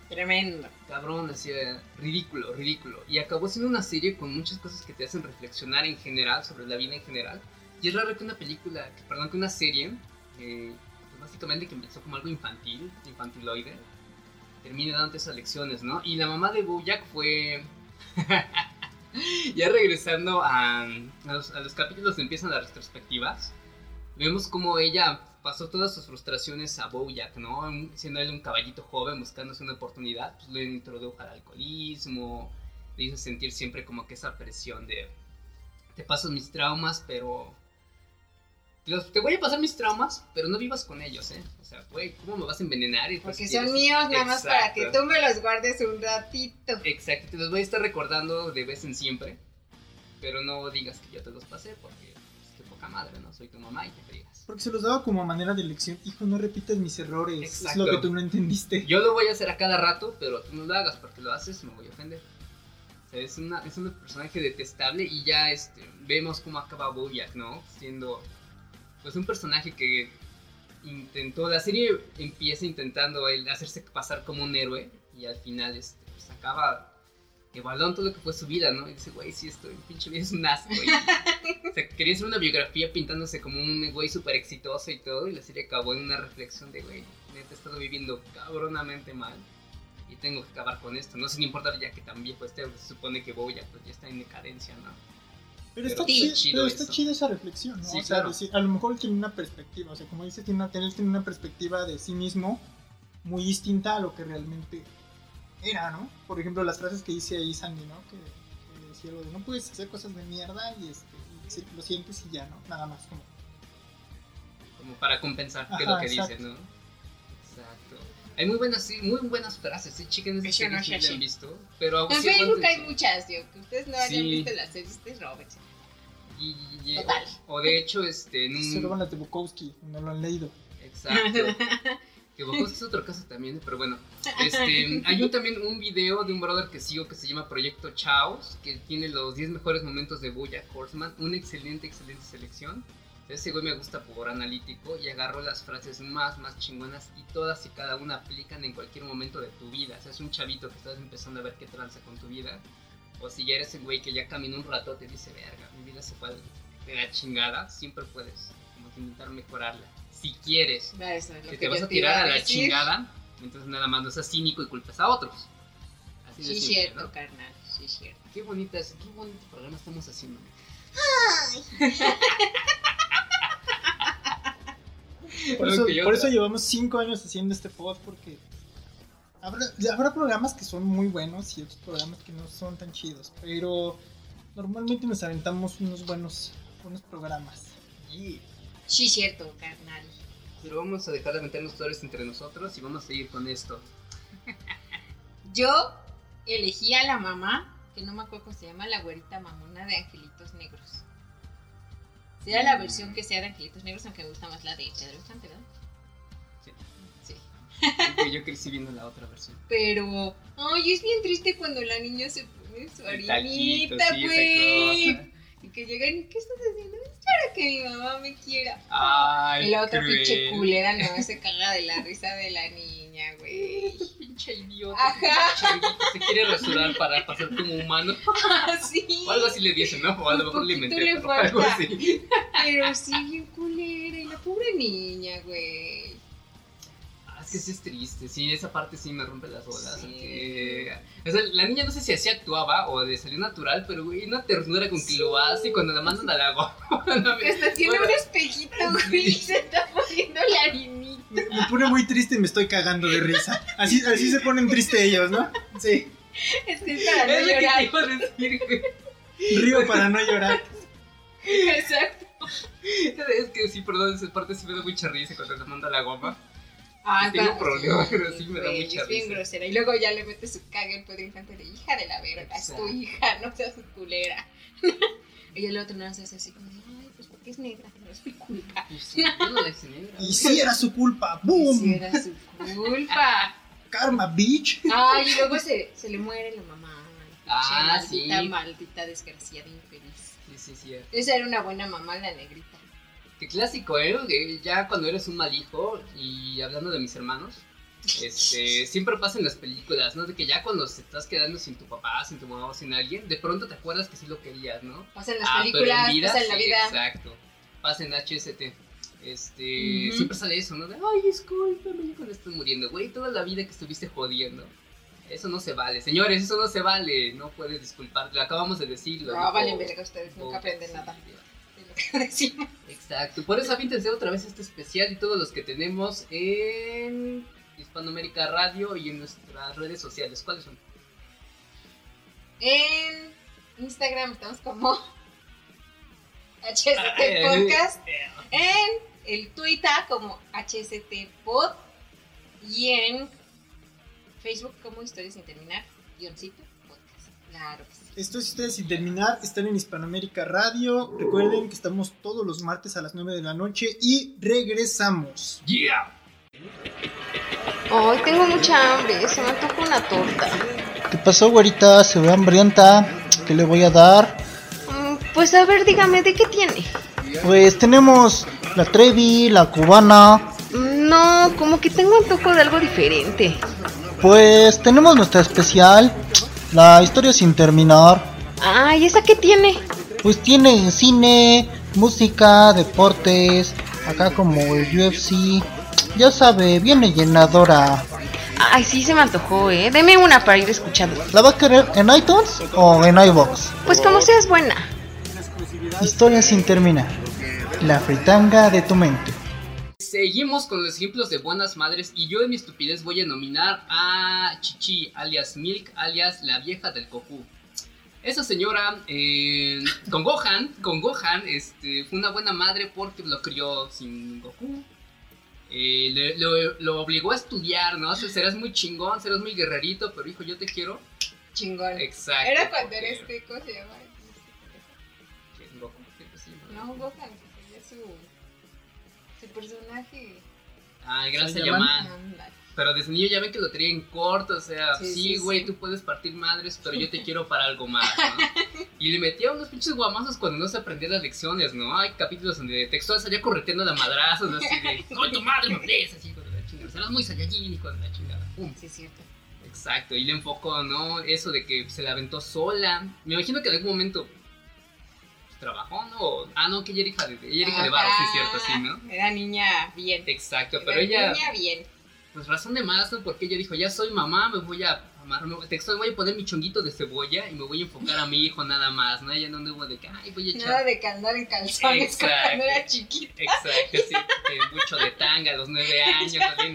Tremendo. Cabrón, así, ridículo, ridículo. Y acabó siendo una serie con muchas cosas que te hacen reflexionar en general, sobre la vida en general. Y es raro que una película, que, perdón, que una serie, eh, pues básicamente que empezó como algo infantil, infantiloide, termine dando esas lecciones, ¿no? Y la mamá de Bojack fue... ya regresando a, a los, a los capítulos donde empiezan las retrospectivas, vemos como ella pasó todas sus frustraciones a Bojack, ¿no? Siendo él un caballito joven buscándose una oportunidad, pues lo introdujo al alcoholismo, le hizo sentir siempre como que esa presión de te paso mis traumas, pero los- te voy a pasar mis traumas, pero no vivas con ellos, ¿eh? O sea, güey, ¿cómo me vas a envenenar? Y Porque quieres- son míos nada más para que tú me los guardes un ratito. Exacto, te los voy a estar recordando de vez en siempre, pero no digas que yo te los pasé porque pues, qué poca madre, ¿no? Soy tu mamá y te fregas. Porque se los daba como manera de lección. Hijo, no repitas mis errores. Es Exacto. lo que tú no entendiste. Yo lo voy a hacer a cada rato, pero tú no lo hagas porque lo haces me voy a ofender. O sea, es, una, es un personaje detestable y ya este, vemos cómo acaba Bojack, ¿no? Siendo pues un personaje que intentó, la serie empieza intentando él hacerse pasar como un héroe y al final este, pues acaba evaluando todo lo que fue su vida, ¿no? Y dice, güey, sí, estoy, pinche vida es un asco. O sea, quería hacer una biografía pintándose como un güey súper exitoso y todo y la serie acabó en una reflexión de, güey, neta he estado viviendo cabronamente mal y tengo que acabar con esto, no sin importar ya que tan viejo esté, se supone que Bojack pues ya está en decadencia, ¿no? Pero está, chido pero está chida esa reflexión, ¿no? Sí, o sea, claro. decir, a lo mejor él tiene una perspectiva, o sea, como dice, tiene una, él tiene una perspectiva de sí mismo muy distinta a lo que realmente era, ¿no? Por ejemplo, las frases que dice ahí Sandy, ¿no? Que, que decía algo de no puedes hacer cosas de mierda y, este, y decir que lo sientes y ya, ¿no? Nada más, como. Como para compensar, que Ajá, lo que dice, exacto. ¿no? Exacto. Hay muy buenas, sí, muy buenas frases, sí, esa no la así. han visto, pero En Facebook hay muchas, tío. Que ustedes no hayan Sí. visto las series, ustedes róbense. Y- y- Total. O de hecho, este, en Se roban un... las de Bukowski, no lo han leído. Exacto. Que Bukowski es otro caso también, pero bueno. Este, hay un, también un video de un brother que sigo que se llama Proyecto Chaos, que tiene los 10 mejores momentos de Bojack Horseman. Una excelente, excelente selección. Ese güey me gusta por analítico y agarro las frases más, más chingonas y todas y cada una aplican en cualquier momento de tu vida. O sea, es un chavito que estás empezando a ver qué tranza con tu vida. O si ya eres el güey que ya caminó un rato, te dice, verga, mi vida se fue de la chingada, siempre puedes como que intentar mejorarla. Si quieres No, eso es lo que que te vas a tirar a la decir. chingada, entonces nada más no seas cínico y culpas a otros. Así de Sí, simple, cierto, ¿no? carnal. Sí, cierto. Qué bonitas, qué bonito programa estamos haciendo. Por Lo eso, por eso llevamos cinco años haciendo este pod, porque habrá, habrá programas que son muy buenos y otros programas que no son tan chidos, pero normalmente nos aventamos unos buenos, buenos programas. Y- Sí, cierto, carnal. pero vamos a dejar de meternos flores entre nosotros y vamos a seguir con esto. Yo elegí a la mamá, que no me acuerdo cómo se llama, la güerita mamona de Angelitos Negros. Sea la versión que sea de Angelitos Negros, aunque me gusta más la de Pedro Infante, ¿verdad? Sí. Sí. Aunque yo crecí viendo la otra versión. Pero, ay, es bien triste cuando la niña se pone su harinita, sí, güey. cosa. Y que llegan y, ¿qué estás haciendo? Es para que mi mamá me quiera. Ay, y la otra cruel. pinche culera no se caga de la risa de la niña, güey. Pinche idiota. Ajá. Se quiere rasurar para pasar como humano. Así. O algo así le dicen, ¿no? O a lo mejor le inventé. le algo así. Pero sí, bien culera. Y la pobre niña, güey. Es que sí es triste, sí, esa parte sí me rompe las bolas. Sí. porque- o sea, la niña no sé si así actuaba o le salió natural, pero güey, una ternura con que Sí. lo hace y cuando la mandan al agua. hasta tiene Bueno. un espejito, güey. Y se está poniendo la harinita. Me, me pone muy triste y me estoy cagando de risa. Así, así se ponen tristes ellos, ¿no? Sí. Es que es para no Es lo que iba a decir, güey. Río para no llorar. Exacto. Es que sí, perdón, esa parte sí me da mucha risa cuando la manda a la goma. Ah, Tengo está- problemas, pero sí me da mucha Es bien risa. grosera. Y luego ya le mete su caga el Pedro Infante de hija de la verga. Es tu hija, no seas culera. y el otro no se hace así como de, ay, pues porque es negra, no es mi culpa. Pues sí, no negra. Y si era su culpa. Si ¡Boom! era su culpa. Karma, bitch. Ay, y luego se, se le muere la mamá. Ah, maldita, sí. maldita, desgraciada, infeliz. Sí, sí, sí. Esa era una buena mamá, la negrita. Qué clásico, ¿eh? Que Ya cuando eres un mal hijo, y hablando de mis hermanos, Este, siempre pasa en las películas, ¿no? De que ya cuando te estás quedando sin tu papá, sin tu mamá o sin alguien, de pronto te acuerdas que sí lo querías, ¿no? Pasa en las Ah, películas, en vida, pasa en la sí, vida. Exacto. Pasa en HST. Este, siempre sale eso, ¿no? De, ay, discúlpame, cuando estoy muriendo, güey, toda la vida que estuviste jodiendo. Eso no se vale, señores, eso no se vale. No puedes disculparte, lo acabamos de decirlo. No, dijo- valen verga ustedes, nunca aprenden nada que decimos. Exacto, por eso avíntense otra vez este especial y todos los que tenemos en Hispanoamérica Radio y en nuestras redes sociales. ¿Cuáles son? En Instagram estamos como HST Podcast. En el Twitter como HST Pod. Y en Facebook como Historias sin terminar. Guioncito Podcast. Claro que. Esto es Ustedes sin terminar, están en Hispanoamérica Radio. Recuerden que estamos todos los martes a las 9 de la noche y regresamos. ¡Yeah! Hoy tengo mucha hambre, se me antoja una torta. ¿Qué pasó, güerita? Se ve hambrienta. ¿Qué le voy a dar? Mm, Pues a ver, dígame, ¿de qué tiene? Pues tenemos la Trevi, la cubana. Mm, No, como que tengo antojo de algo diferente. Pues tenemos nuestra especial, la historia sin terminar. Ay, ¿esa qué tiene? Pues tiene cine, música, deportes, acá como el UFC. Ya sabe, viene llenadora. Ay, sí se me antojó, ¿eh? Deme una para ir escuchando. ¿La va a querer en iTunes o en iBox? Pues como seas buena. Historia sin terminar. La fritanga de tu mente. Seguimos con los ejemplos de buenas madres y yo en mi estupidez voy a nominar a Chichi, alias Milk, alias la vieja del Goku. Esa señora, eh, con Gohan, con Gohan, este, fue una buena madre porque lo crió sin Goku. Eh, le- lo, lo obligó a estudiar, ¿no? O sea, serás muy chingón, serás muy guerrerito, pero hijo, yo te quiero. Chingón. Exacto. Era cuando era este, ¿cómo se llama? Goku, se llama. No, Gohan, personaje. Ah. Saiyaman. Ándale. Pero desde niño ya ven que lo tenía en corto, o sea, Sí, güey, sí. tú puedes partir madres, pero yo te quiero para algo más, ¿no? Y le metía unos pinches guamazos cuando no se aprendía las lecciones, ¿no? Hay capítulos donde textual salía correteando la madrazos, ¿no? así de, ¡No, tu madre me ves! Así, de la chingada, serás muy saiyajin, hijo de la chingada, pum. Sí, es cierto. Exacto, y le enfocó, ¿no? Eso de que se la aventó sola. Me imagino que en algún momento trabajó, ¿no? Ah, no, que ella era hija de, ella era hija de Varo, sí es cierto, sí, ¿no? Era niña bien. Exacto, Era pero ella... niña bien. Pues razón de más, ¿no? Porque ella dijo, ya soy mamá, me voy a textual voy a poner mi chonguito de cebolla y me voy a enfocar a mi hijo nada más, ¿no? Ella no anduvo de que, ay, voy a echar... Nada de que andar en calzones Exacto. cuando era chiquita. Exacto, sí, que mucho de tanga a los nueve años, madre.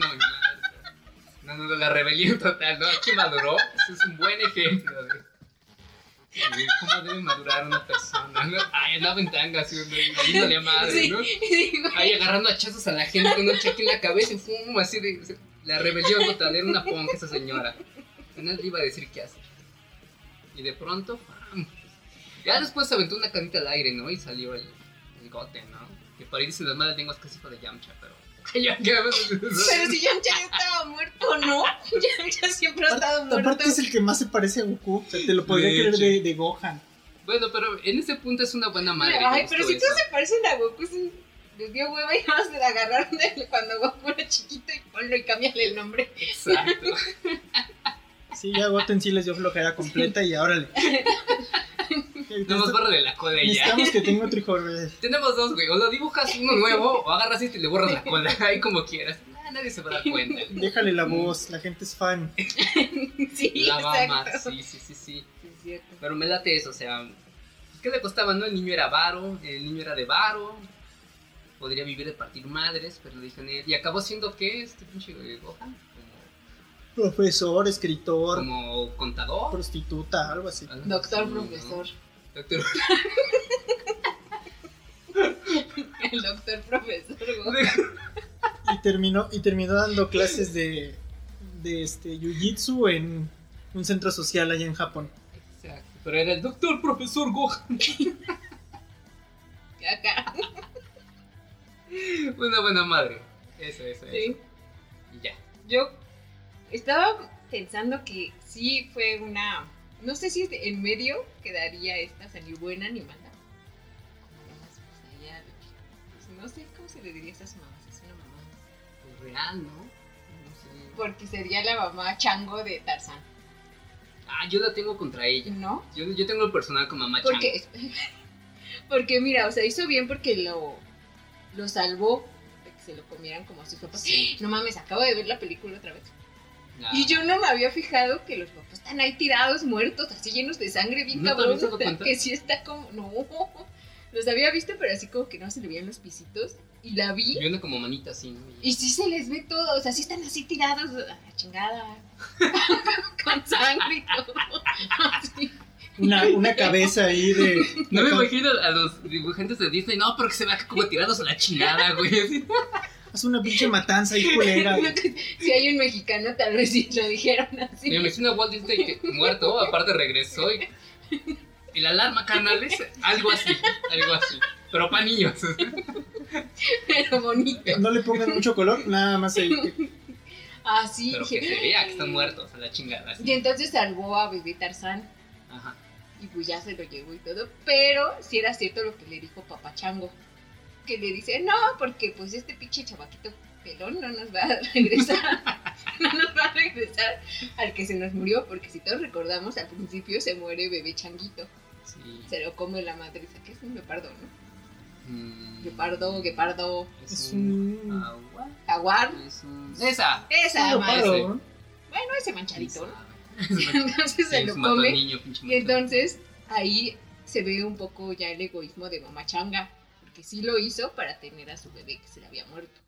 No, no, no, la rebelión total, ¿no? Aquí maduró, ese es un buen ejemplo de cómo debe madurar una persona, ¿no? Ay, en tanga, así, valiéndole a madre, ¿no? Ahí agarrando hachazos a la gente con un cheque en la cabeza y fum, así de. La rebelión total, era una ponja esa señora. Le iba a decir qué hace. Y de pronto, ¡pam! Ya después se aventó una canita al aire, ¿no? Y salió el, el gote, ¿no? Que por ahí dicen las malas lenguas que es hijo de Yamcha, pero. Pero si Yamcha ya estaba muerto, ¿no? Yamcha siempre ha estado muerto. Aparte es el que más se parece a Goku. O sea, te lo podría De creer de, de Gohan. Bueno, pero en ese punto es una buena madre. Ay, pero si eso. todos se parecen a Goku, sí, les dio hueva y más se la agarraron de cuando Goku era chiquito y ponlo y cámbiale el nombre. Exacto. Sí, ya Goten sí les dio flojera completa y ahora le. No más barra de la cola y ya. Necesitamos que tenga otro hijo. güey. Tenemos dos, güey. O lo dibujas uno nuevo, o agarras este y le borras la cola. Ahí como quieras. Ah, nadie se va a dar cuenta. Déjale la voz, la gente es fan. Sí, La mamá, sí, sí, sí, sí. Sí, es cierto. Pero me late eso, o sea. ¿Qué le costaba, no? El niño era varo, el niño era de varo. Podría vivir de partir madres, pero le dijeron. Y acabó siendo, ¿qué? Este pinche eh, Gohan. Profesor, escritor, como contador. prostituta, algo así. algo Doctor, así, ¿no? profesor. Doctor. El doctor profesor. Y terminó, y terminó dando clases de, de este jiu-jitsu en un centro social allá en Japón. Exacto. Pero era el doctor profesor Gohan. Acá. Una buena madre. Eso, eso, Sí. eso. Y ya. Yo estaba pensando que sí fue una. No sé si en medio quedaría esta, o sea, ni buena ni mala. Como la más, pues, allá, pues, no sé cómo se le diría a estas mamás. Es una mamá. Pues real, ¿no? No sé. porque sería la mamá chango de Tarzán, Ah, yo la tengo contra ella. ¿no? Yo, yo tengo el personal con mamá Chango. Porque, porque mira, o sea, hizo bien porque lo, lo salvó de que se lo comieran como si fuera Sí. No mames, acabo de ver la película otra vez. Y yo no me había fijado que los papás están ahí tirados, muertos, así llenos de sangre, bien ¿No cabrón. Que sí está como. No. Los había visto, pero así como que no se le veían los pisitos. Y la vi. Y una como manita así, ¿no? Y- sí se les ve todo, o sea, sí están así tirados a la chingada. Con sangre y todo. Así. Una, una cabeza ahí de. No me imagino a los dibujantes de Disney, no, pero que se vea como tirados a la chingada, güey. Hace una pinche matanza ahí culera. Si hay un mexicano, tal vez sí lo dijeron así. Me imagino a Walt Disney que muerto, aparte regresó y. Y la alarma, carnales, algo así, algo así. Pero para niños. Pero bonito. No le pongan mucho color, nada más ahí. Así. Pero que se vea que están muertos a la chingada. así. Y entonces salvó a bebé Tarzán. Ajá. Y pues ya se lo llevó y todo. Pero sí era cierto lo que le dijo Papá Chango. Que le dice, no, porque pues este pinche chavaquito pelón no nos va a regresar. no nos va a regresar al que se nos murió. Porque si todos recordamos, al principio se muere bebé changuito. Sí. Se lo come la madre. que es un leopardo, ¿no? Mm, Guepardo, guepardo, Es Es un. agua, jaguar. Es un. Esa. Esa madre. leopardo. Bueno, ese manchadito, ¿no? Entonces se Sí, lo come. niño, Y entonces ahí se ve un poco ya el egoísmo de mamá changa, porque sí lo hizo para tener a su bebé que se le había muerto.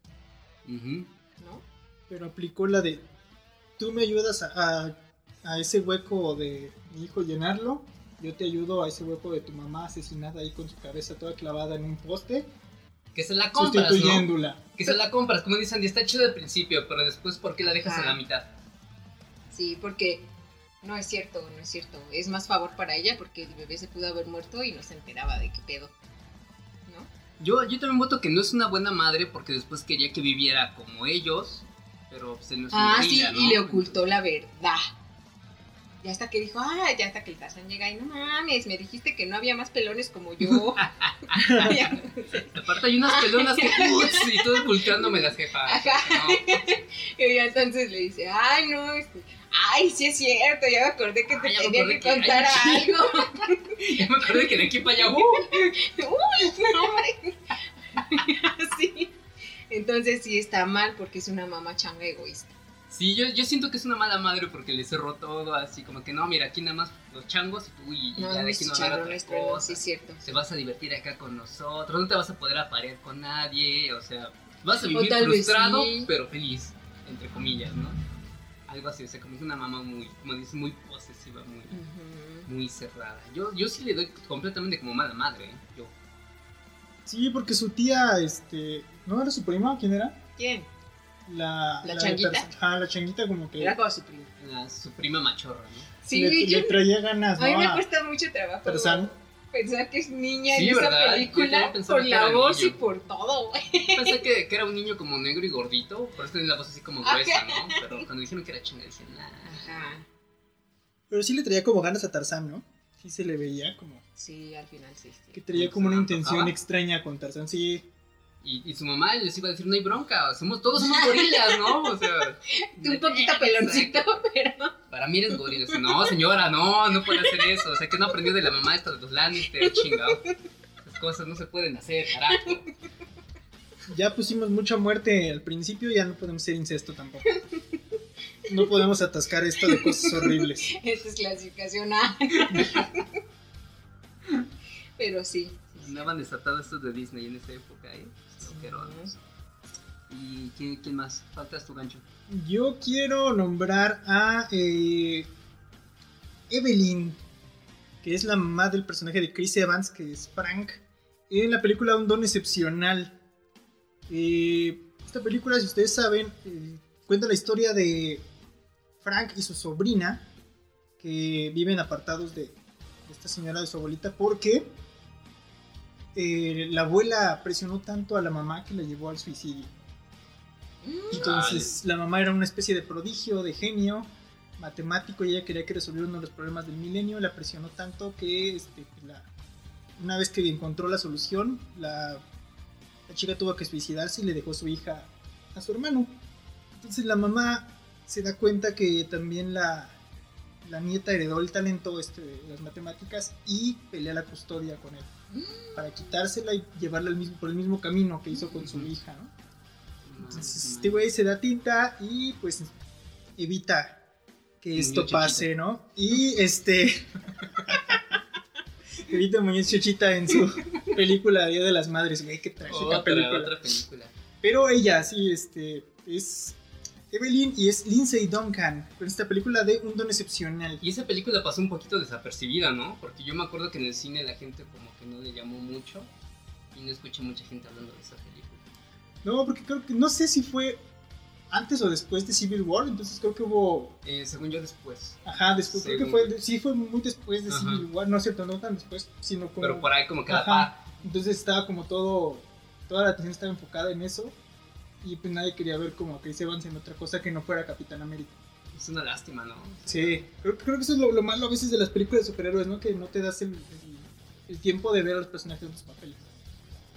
¿no? Pero aplicó la de. Tú me ayudas a, a, a ese hueco de mi hijo llenarlo. Yo te ayudo a ese hueco de tu mamá asesinada ahí con su cabeza toda clavada en un poste. Que se la compras, ¿no? Que se la compras, como dicen, y está chido al principio, pero después, ¿por qué la dejas en la mitad? Sí, porque no es cierto, no es cierto. Es más favor para ella porque el bebé se pudo haber muerto y no se enteraba de qué pedo. Yo, yo también voto que no es una buena madre porque después quería que viviera como ellos, pero se nos Ah, sí, ¿no? y le ocultó la verdad. Y hasta que dijo, ah, ya hasta que el Tarzán llega y no mames, me dijiste que no había más pelones como yo. Aparte hay unas pelonas que, ups, y todo ocultándome las jefas. Ajá. Y ya entonces le dice, ay, no, este, ay, sí es cierto, ya me acordé que te Ay, tenía que contar algo. Ya me acordé que de aquí para allá, uh, Uy. Sí. Entonces sí está mal porque es una mamá changa egoísta. Sí, yo, yo siento que es una mala madre porque le cerró todo así, como que no, mira, aquí nada más los changos y tú y, y No, ya de aquí no otra cosa. sí es cierto. Te vas a divertir acá con nosotros, no te vas a poder aparear con nadie, o sea, vas a vivir frustrado, sí. pero feliz, entre comillas, ¿no? Algo así, o sea, como es una mamá muy, como dices, muy posesiva, muy, muy cerrada. Yo, yo sí le doy completamente como mala madre, ¿eh? yo. Sí, porque su tía, este. ¿No era su prima? ¿Quién era? ¿Quién? La, ¿La changuita? Ah, la changuita como que. Era como su prima. La- su prima machorra, ¿no? Sí, le, yo, le traía ganas, a mí ¿no? me cuesta mucho trabajo Tarzán. Pensar que es niña Sí, en esa ¿verdad? Yo película por la voz niño. y por todo, güey. Pensé que, que era un niño como negro y gordito, por eso tenía la voz así como gruesa, ¿no? Pero cuando dijeron que era chinga, dije, nah. Ajá. Pero sí le traía como ganas a Tarzán, ¿no? Sí se le veía como. Sí, al final sí. sí. Que traía ¿Se como una intención extraña con Tarzán. Sí. Y, y su mamá les iba a decir, no hay bronca, somos, todos somos gorilas, ¿no? O sea... Un poquito peloncito, pero... Para mí eres gorila. No, señora, no, no puede hacer eso. O sea, que no aprendió de la mamá esto de los Lannister, chingado. Las cosas no se pueden hacer, carajo. Ya pusimos mucha muerte al principio, ya no podemos ser incesto tampoco. No podemos atascar esto de cosas horribles. Esta es clasificación A. pero sí. Andaban desatados estos de Disney en esa época, ¿eh? ¿Y quién, quién más? Faltas tu gancho. Yo quiero nombrar a eh, Evelyn, que es la mamá del personaje de Chris Evans, que es Frank, en la película Un Don Excepcional. Eh, esta película, si ustedes saben, eh, cuenta la historia de Frank y su sobrina, que viven apartados de esta señora de su abuelita, porque eh, la abuela presionó tanto a la mamá que la llevó al suicidio. Entonces la mamá era una especie de prodigio, de genio, matemático, y ella quería que resolviera uno de los problemas del milenio, la presionó tanto que este, la- una vez que encontró la solución, la, la chica tuvo que suicidarse y le dejó su hija a su hermano. Entonces la mamá se da cuenta que también la, la nieta heredó el talento este de las matemáticas y pelea la custodia con él para quitársela y llevarla al mismo, por el mismo camino que hizo con su hija, ¿no? Entonces este güey se da tinta y pues evita que esto pase, ¿no? Y este evita Muñoz Chochita en su película Día de las Madres, güey, qué trágica Otra, película. otra película. Pero ella, sí, este, es Evelyn y es Lindsay Duncan, con esta película de Un Don Excepcional. Y esa película pasó un poquito desapercibida, ¿no? Porque yo me acuerdo que en el cine la gente como que no le llamó mucho y no escuché mucha gente hablando de esa película. No, porque creo que, no sé si fue antes o después de Civil War, entonces creo que hubo, Eh, según yo después. ajá, después, creo que Según- fue, sí fue muy después de Ajá. Civil War, no es cierto, no tan después, sino como... Pero por ahí como que Ajá. par. Entonces estaba como todo, toda la atención estaba enfocada en eso y pues nadie quería ver como que se Evans en otra cosa que no fuera Capitán América. Es una lástima, ¿no? Sí, creo, creo que eso es lo, lo malo a veces de las películas de superhéroes, ¿no? Que no te das el, el- el tiempo de ver a los personajes en sus papeles.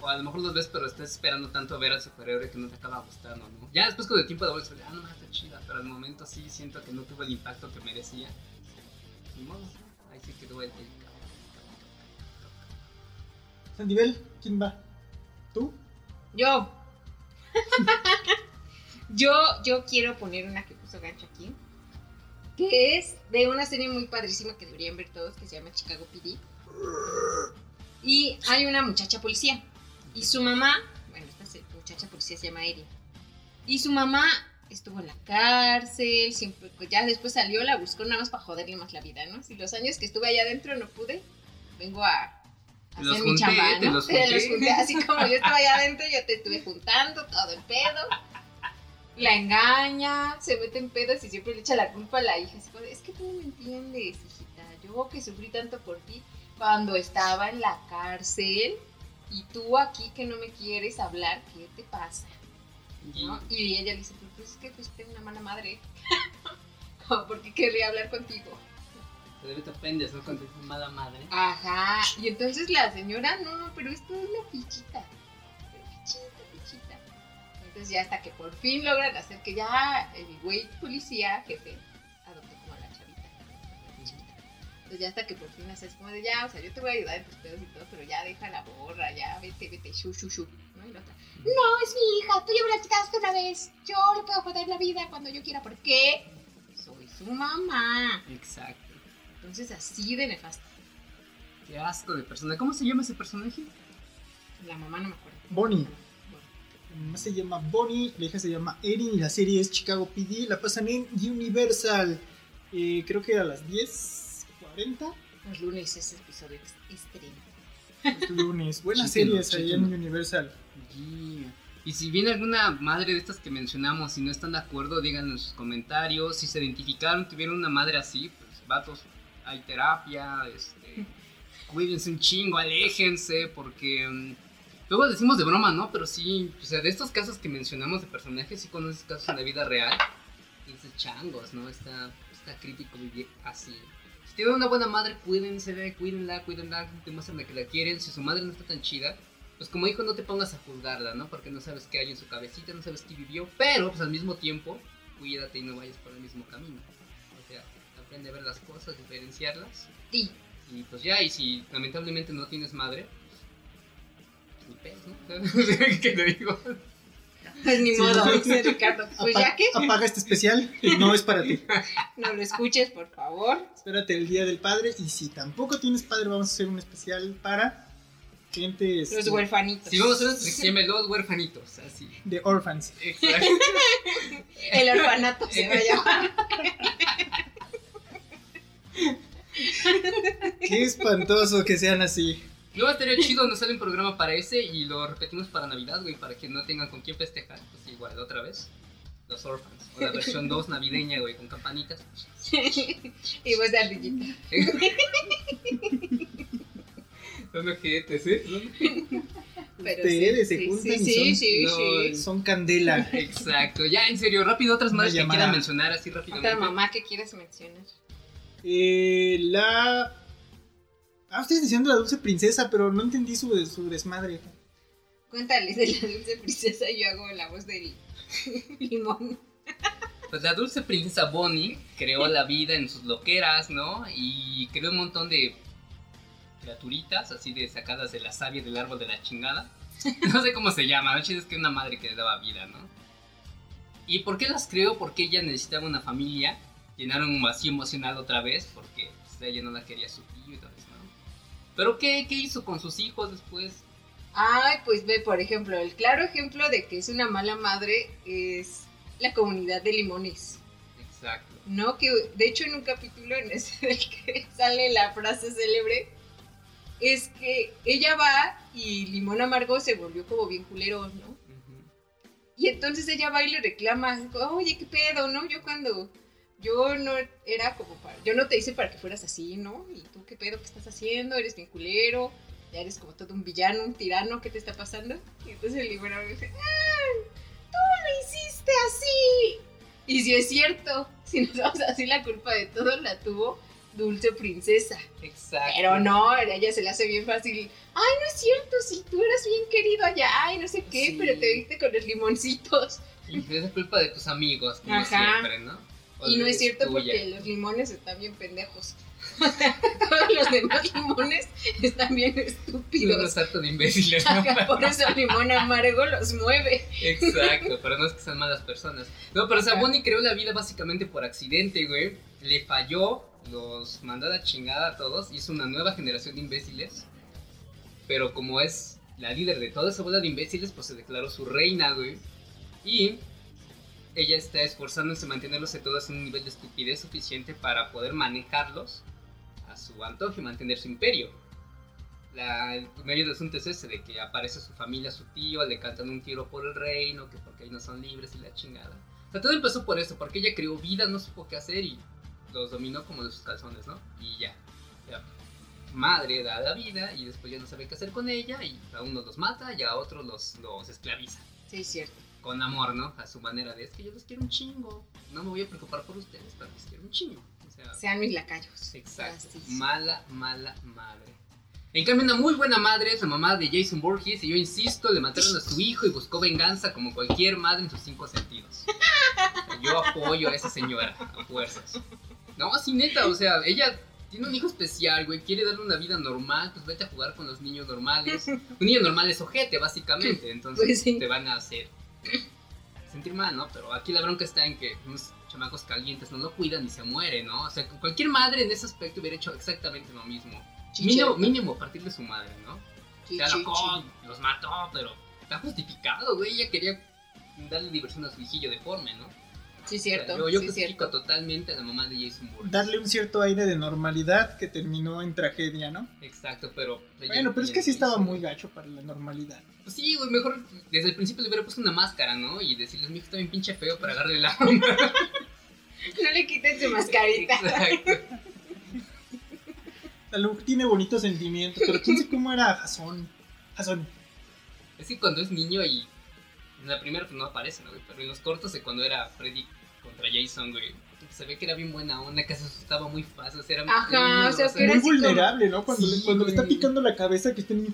O a lo mejor los ves, pero estás esperando tanto a ver al superhéroe que no te acaba gustando, ¿no? Ya después con el tiempo de vuelta, ah, no, está chida, pero al momento sí siento que no tuvo el impacto que merecía. Ni modo, ahí sí quedó el... el- Sandivel, ¿quién va? ¿Tú? Yo. yo, yo quiero poner una que puso gancho aquí. Que es de una serie muy padrísima que deberían ver todos, que se llama Chicago PD. Y hay una muchacha policía. Y su mamá, bueno, esta muchacha policía se llama Erin. Y su mamá estuvo en la cárcel, siempre, pues ya después salió, la buscó nada más para joderle más la vida, ¿no? Si los años que estuve allá adentro no pude, vengo a, los mi junté, chamba, te los Te los junté. así como yo estaba allá adentro, yo te estuve juntando todo el pedo. La engaña, se mete en pedos y siempre le echa la culpa a la hija. Así como, de, es que tú no me entiendes, hijita. Yo que sufrí tanto por ti cuando estaba en la cárcel y tú aquí que no me quieres hablar, ¿qué te pasa? Y- ¿no? Y ella le dice, "Pues, es que fuiste una mala madre. ¿Por qué querría hablar contigo? Debe te ofendes, ¿no? Cuando dices mala madre. Ajá. Y entonces la señora, no, no, pero esto es una fichita. Pero Fichita, fichita. Entonces ya hasta que por fin logran hacer que ya el güey policía, jefe, adopte como a la chavita. la. Entonces ya hasta que por fin haces como de ya, o sea, yo te voy a ayudar en tus pedos y todo, pero ya deja la borra, ya vete, vete, shu, shu, shu. ¿no? Y la otra, no, es mi hija, tú ya me la quitaste una vez. Yo le puedo joder la vida cuando yo quiera, ¿por qué? Soy su mamá. Exacto. Entonces así de nefasto. Qué asco de persona. ¿Cómo se llama ese personaje? La mamá no me acuerdo. Bonnie. La mamá se llama Bonnie, la hija se llama Erin y la serie es Chicago PD. La pasan en Universal. eh, creo que a las 10.40 Los lunes ese episodio estreno. los lunes. Buenas Chéquenlo, series ahí en. Universal. Yeah. Y si viene alguna madre de estas que mencionamos y no están de acuerdo, díganlo en sus comentarios. Si se identificaron, tuvieron una madre así, pues vatos, hay terapia, este, cuídense un chingo, aléjense, porque mm, luego decimos de broma, ¿no? Pero sí, o sea, de estos casos que mencionamos de personajes, sí conoces casos en la vida real. Y dices, changos, ¿no? Está, está crítico vivir así. Si tienen una buena madre, cuídense, cuídenla, cuídenla, demuéstrenle que la quieren. Si su madre no está tan chida, pues como hijo no te pongas a juzgarla, ¿no? Porque no sabes qué hay en su cabecita, no sabes qué vivió, pero pues al mismo tiempo, cuídate y no vayas por el mismo camino. Aprende a ver las cosas, diferenciarlas. Sí. Y pues ya, y si lamentablemente no tienes madre, pues ni pedo, ¿no? ¿Qué te digo? Pues ni Sí, modo, no. dice Ricardo. Pues Apa- ya que Apaga este especial, no es para ti. no lo escuches, por favor. Espérate el día del padre y si tampoco tienes padre vamos a hacer un especial para gente Los huerfanitos. Si vamos a hacer los huérfanitos, así. de orphans. Exacto. El orfanato se va a llamar. Qué espantoso que sean así. Luego estaría chido, nos sale un programa para ese y lo repetimos para Navidad, güey, para que no tengan con quién festejar. Pues igual, otra vez. Los Orphans. O la versión 2 navideña, güey, con campanitas. y vos de ardillita. Son ojetes, ¿eh? Pero Ustedes sí, se sí, juntan sí, y sí, son, sí, no, sí. son candela. Exacto. Ya, en serio, rápido, otras más que quieran mencionar así rápidamente. Otra mamá que quieras mencionar. Eh, la... Ah, ustedes diciendo la dulce princesa, pero no entendí su, su desmadre. Cuéntales de la dulce princesa yo hago la voz del limón. Pues la dulce princesa Bonnie creó la vida en sus loqueras, ¿no? Y creó un montón de criaturitas, así de sacadas de la savia del árbol de la chingada. No sé cómo se llama, ¿no? Es que una madre que le daba vida, ¿no? ¿Y por qué las creó? Porque ella necesitaba una familia, llenar un vacío emocional otra vez, porque pues, ella no la quería su tío y todo eso, ¿no? Pero ¿qué, ¿qué hizo con sus hijos después? Ay, pues ve, por ejemplo, el claro ejemplo de que es una mala madre es la comunidad de limones. Exacto. ¿No? Que de hecho en un capítulo en ese del que sale la frase célebre es que ella va y Limón Amargo se volvió como bien culero, ¿no? Ujú. Y entonces ella va y le reclama, oye, qué pedo, ¿no? Yo cuando, yo no era como para, yo no te hice para que fueras así, ¿no? Y tú qué pedo, qué estás haciendo, eres bien culero, ya eres como todo un villano, un tirano, ¿qué te está pasando? Y entonces el libro dice, ¡ah! Tú lo hiciste así. Y si es cierto, si nos vamos así, la culpa de todo la tuvo Dulce Princesa. Exacto. Pero no, a ella se le hace bien fácil. Ay, no es cierto, si tú eras bien querido allá, ay, no sé qué, Sí. pero te viste con los limoncitos. Y es culpa de tus amigos, como Ajá. siempre, ¿no? Y no es cierto tuya. porque los limones están bien pendejos. Todos los demás limones están bien estúpidos. unos harto de imbéciles, ¿no? Por eso el limón amargo los mueve. Exacto, pero no es que sean malas personas. No, pero o sea, Ajá. Bonnie creó la vida básicamente por accidente, güey. Le falló, los mandó a la chingada a todos, hizo una nueva generación de imbéciles. Pero como es la líder de toda esa bola de imbéciles, pues se declaró su reina, güey. Y ella está esforzándose en mantenerlos a todos en un nivel de estupidez suficiente para poder manejarlos a su antojo y mantener su imperio. La, el del asunto es ese, de que aparece su familia, su tío, le cantan un tiro por el reino, que porque ahí no son libres y la chingada. O sea, todo empezó por eso, porque ella creó vida, no supo qué hacer y los dominó como de sus calzones, ¿no? Y ya. Ya. Madre da la vida y después ya no sabe qué hacer con ella y a unos los mata y a otros los, los esclaviza. Sí, cierto. Con amor, ¿no? A su manera de, es que yo los quiero un chingo. No me voy a preocupar por ustedes, pero los quiero un chingo. O sea, Sean mis lacayos. Exacto. Mala, mala madre. En cambio, una muy buena madre es la mamá de Jason Borges. Y yo insisto, le mataron a su hijo y buscó venganza como cualquier madre en sus cinco sentidos. Yo apoyo a esa señora, a fuerzas. No, así neta, o sea, ella tiene un hijo especial, güey. Quiere darle una vida normal, pues vete a jugar con los niños normales. Un niño normal es ojete, básicamente. Entonces Pues sí. te van a hacer sentir mal, ¿no? Pero aquí la bronca está en que unos chamacos calientes no lo cuidan y se muere, ¿no? O sea, cualquier madre en ese aspecto hubiera hecho exactamente lo mismo. Mínimo, mínimo a partir de su madre, ¿no? Se alocó, los mató, pero está justificado, güey. Ella quería darle diversión a su hijillo deforme, ¿no? Sí, O sea, cierto. yo yo sí, justifico cierto. totalmente a la mamá de Jason Bourne. Darle un cierto aire de normalidad que terminó en tragedia, ¿no? Exacto, pero... Bueno, pero es que sí no estaba muy gacho para la normalidad. Pues sí, güey, mejor desde el principio le hubiera puesto una máscara, ¿no? Y decirles, mi hijo está bien pinche feo para agarrarle la onda. No le quiten su mascarita. Exacto. La Luke tiene bonitos sentimientos, pero quién sabe cómo era Jason. Jason. Es que cuando es niño y en la primera pues no aparece, ¿no, güey? Pero en los cortos de cuando era Freddy contra Jason, güey, se ve que era bien buena onda, que se asustaba muy fácil, o sea, era Ajá, niño, o sea, que era Muy como- vulnerable, ¿no? Cuando, Sí, le, cuando le está güey. picando la cabeza que está niño.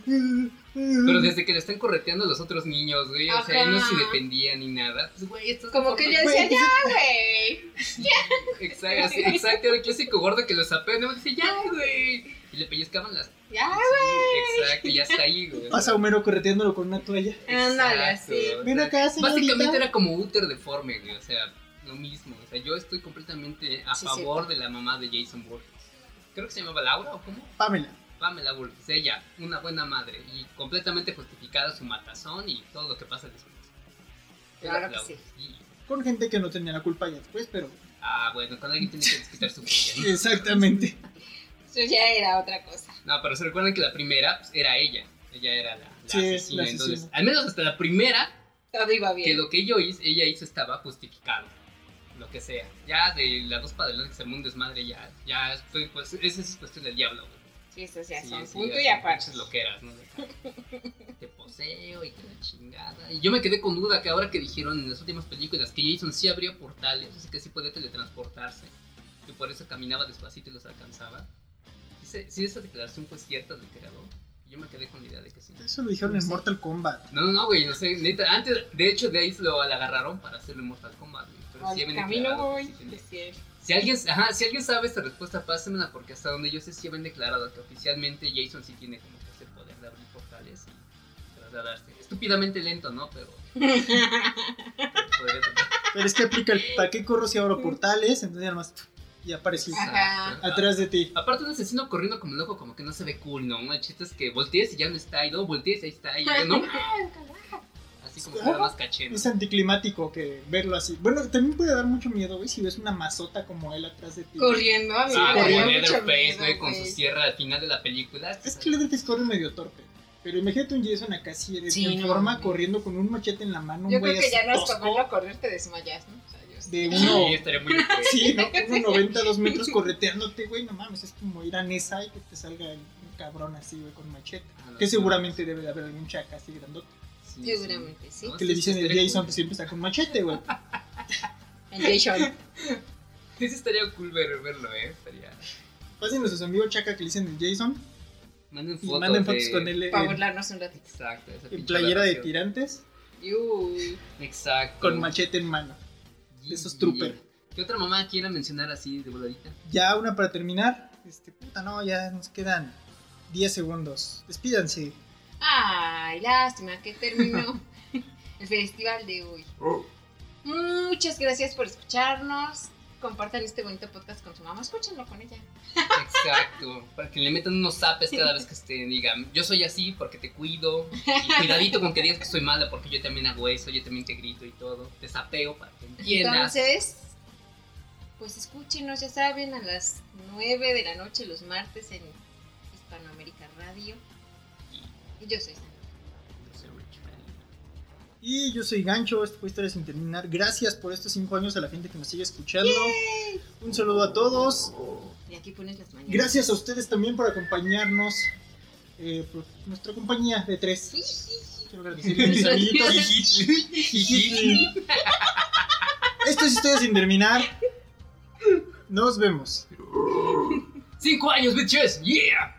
Pero desde que le están correteando los otros niños, güey, o sea, él no se defendía ni nada. Pues, güey, esto es Como que ella Güey, decía, ya, güey. Exacto, sí, exacto, era el clásico gordo que lo sapea, no dice, ya, güey. Y le pellizcaban las. Ya, Sí, exacto, y ya está ahí, güey. Pasa Homero correteándolo con una toalla. Ándale, así. Ven acá, señorita. Básicamente era como Uther deforme, güey, o sea, lo mismo. O sea, yo estoy completamente a Sí, favor de la mamá de Jason Borges. Creo que se llamaba Laura o cómo? Pamela. Pamela Borges, ella, una buena madre y completamente justificada su matazón y todo lo que pasa después. Claro que. Y- Con gente que no tenía la culpa ya después, pero. ah, bueno, cuando alguien tiene que desquitar su. ¿no? Exactamente. Eso ya era otra cosa. No, pero se recuerdan que la primera pues, era ella. Ella era la, la Sí, asesina. la Entonces, al menos hasta la primera, Todo iba bien. que lo que yo hice, ella hizo estaba justificado. Lo que sea. Ya de las dos para adelante que se armó un desmadre, ya, ya estoy, pues, esa es cuestión del diablo, güey. Sí, eso ya Sí, son sí, punto y aparte. pinches loqueras, ¿no? De acá, Te poseo y que la chingada. Y yo me quedé con duda que ahora que dijeron en las últimas películas que Jason sí abría portales, así que sí podía teletransportarse. Y por eso caminaba despacito y los alcanzaba. Si, si esa declaración fue cierta del creador, yo me quedé con la idea de que sí. Eso lo dijeron en Mortal Kombat. No, no, no, güey, no sé, neta, antes, de hecho, de ahí lo la agarraron para hacerlo en Mortal Kombat, sí Al camino voy. Si alguien, ajá, si alguien sabe esta respuesta, pásenmela porque hasta donde yo sé sí habían declarado que oficialmente Jason sí tiene como que ese poder de abrir portales y trasladarse. Estúpidamente lento, ¿no? Pero... Pero es que aplica el ¿para qué corro si abro portales? Entonces nada más y apareció Ajá. Atrás de ti. Aparte un asesino corriendo como loco como que no se ve cool, ¿no? El chiste es que voltees y ya no está, y luego voltees y ahí está, y ya no. Así como que da más caché, ¿no? Es anticlimático que verlo así. Bueno, también puede dar mucho miedo, güey, si ves una masota como él atrás de ti. Corriendo, a mí Sí, daría corriendo. Leatherface, güey, con su sierra al final de la película. Es que Leatherface corre medio torpe. Pero imagínate un Jason acá así en Sí, no forma, corriendo con un machete en la mano. Yo un güey creo que ya no es verlo correr, te desmayas, ¿no? O sea, yo De Sí, uno, estaría muy sí, ¿no? Uno 90, dos metros correteándote, güey, no mames, es como ir a Nesa y que te salga un cabrón así, güey, con machete. Ah, Que sí, seguramente debe de haber algún chaca así grandote. Sí. Seguramente, sí. Que le dicen el Jason cool. que siempre está con machete, güey. El Jason. Sí estaría cool ver- verlo, eh. Estaría... Pásenle a sus amigos chaca que le dicen el Jason Manden fotos. manden fotos de- con él Para burlarnos un ratito. Exacto, esa en playera de tirantes Uy. Exacto. con machete en mano. Y- esos trooper. ¿Qué otra mamá quiera mencionar así de voladita? Ya una para terminar. Este, puta, no, ya nos quedan 10 segundos. Despídanse. Ay, lástima que terminó el festival de hoy. Muchas gracias por escucharnos. Compartan este bonito podcast con su mamá. Escúchenlo con ella. Exacto. Para que le metan unos zapes cada vez que estén. Digan, yo soy así porque te cuido. Y cuidadito con que digas que soy mala porque yo también hago eso. Yo también te grito y todo. Te sapeo para que entiendas. Entonces, pues escúchenos, ya saben, a las 9 de la noche los martes en Hispanoamérica Radio. Yo soy. Yo soy Rich. Y yo soy Gancho, esto fue Historia sin terminar. Gracias por estos 5 años a la gente que nos sigue escuchando. Un saludo a todos. Y aquí pones las mañanas. Gracias a ustedes también por acompañarnos. eh, por nuestra compañía de tres. Quiero agradecerle a mis amiguitos. Esto es Historia sin terminar. Nos vemos. ¡Cinco años, bitches! ¡Yeah!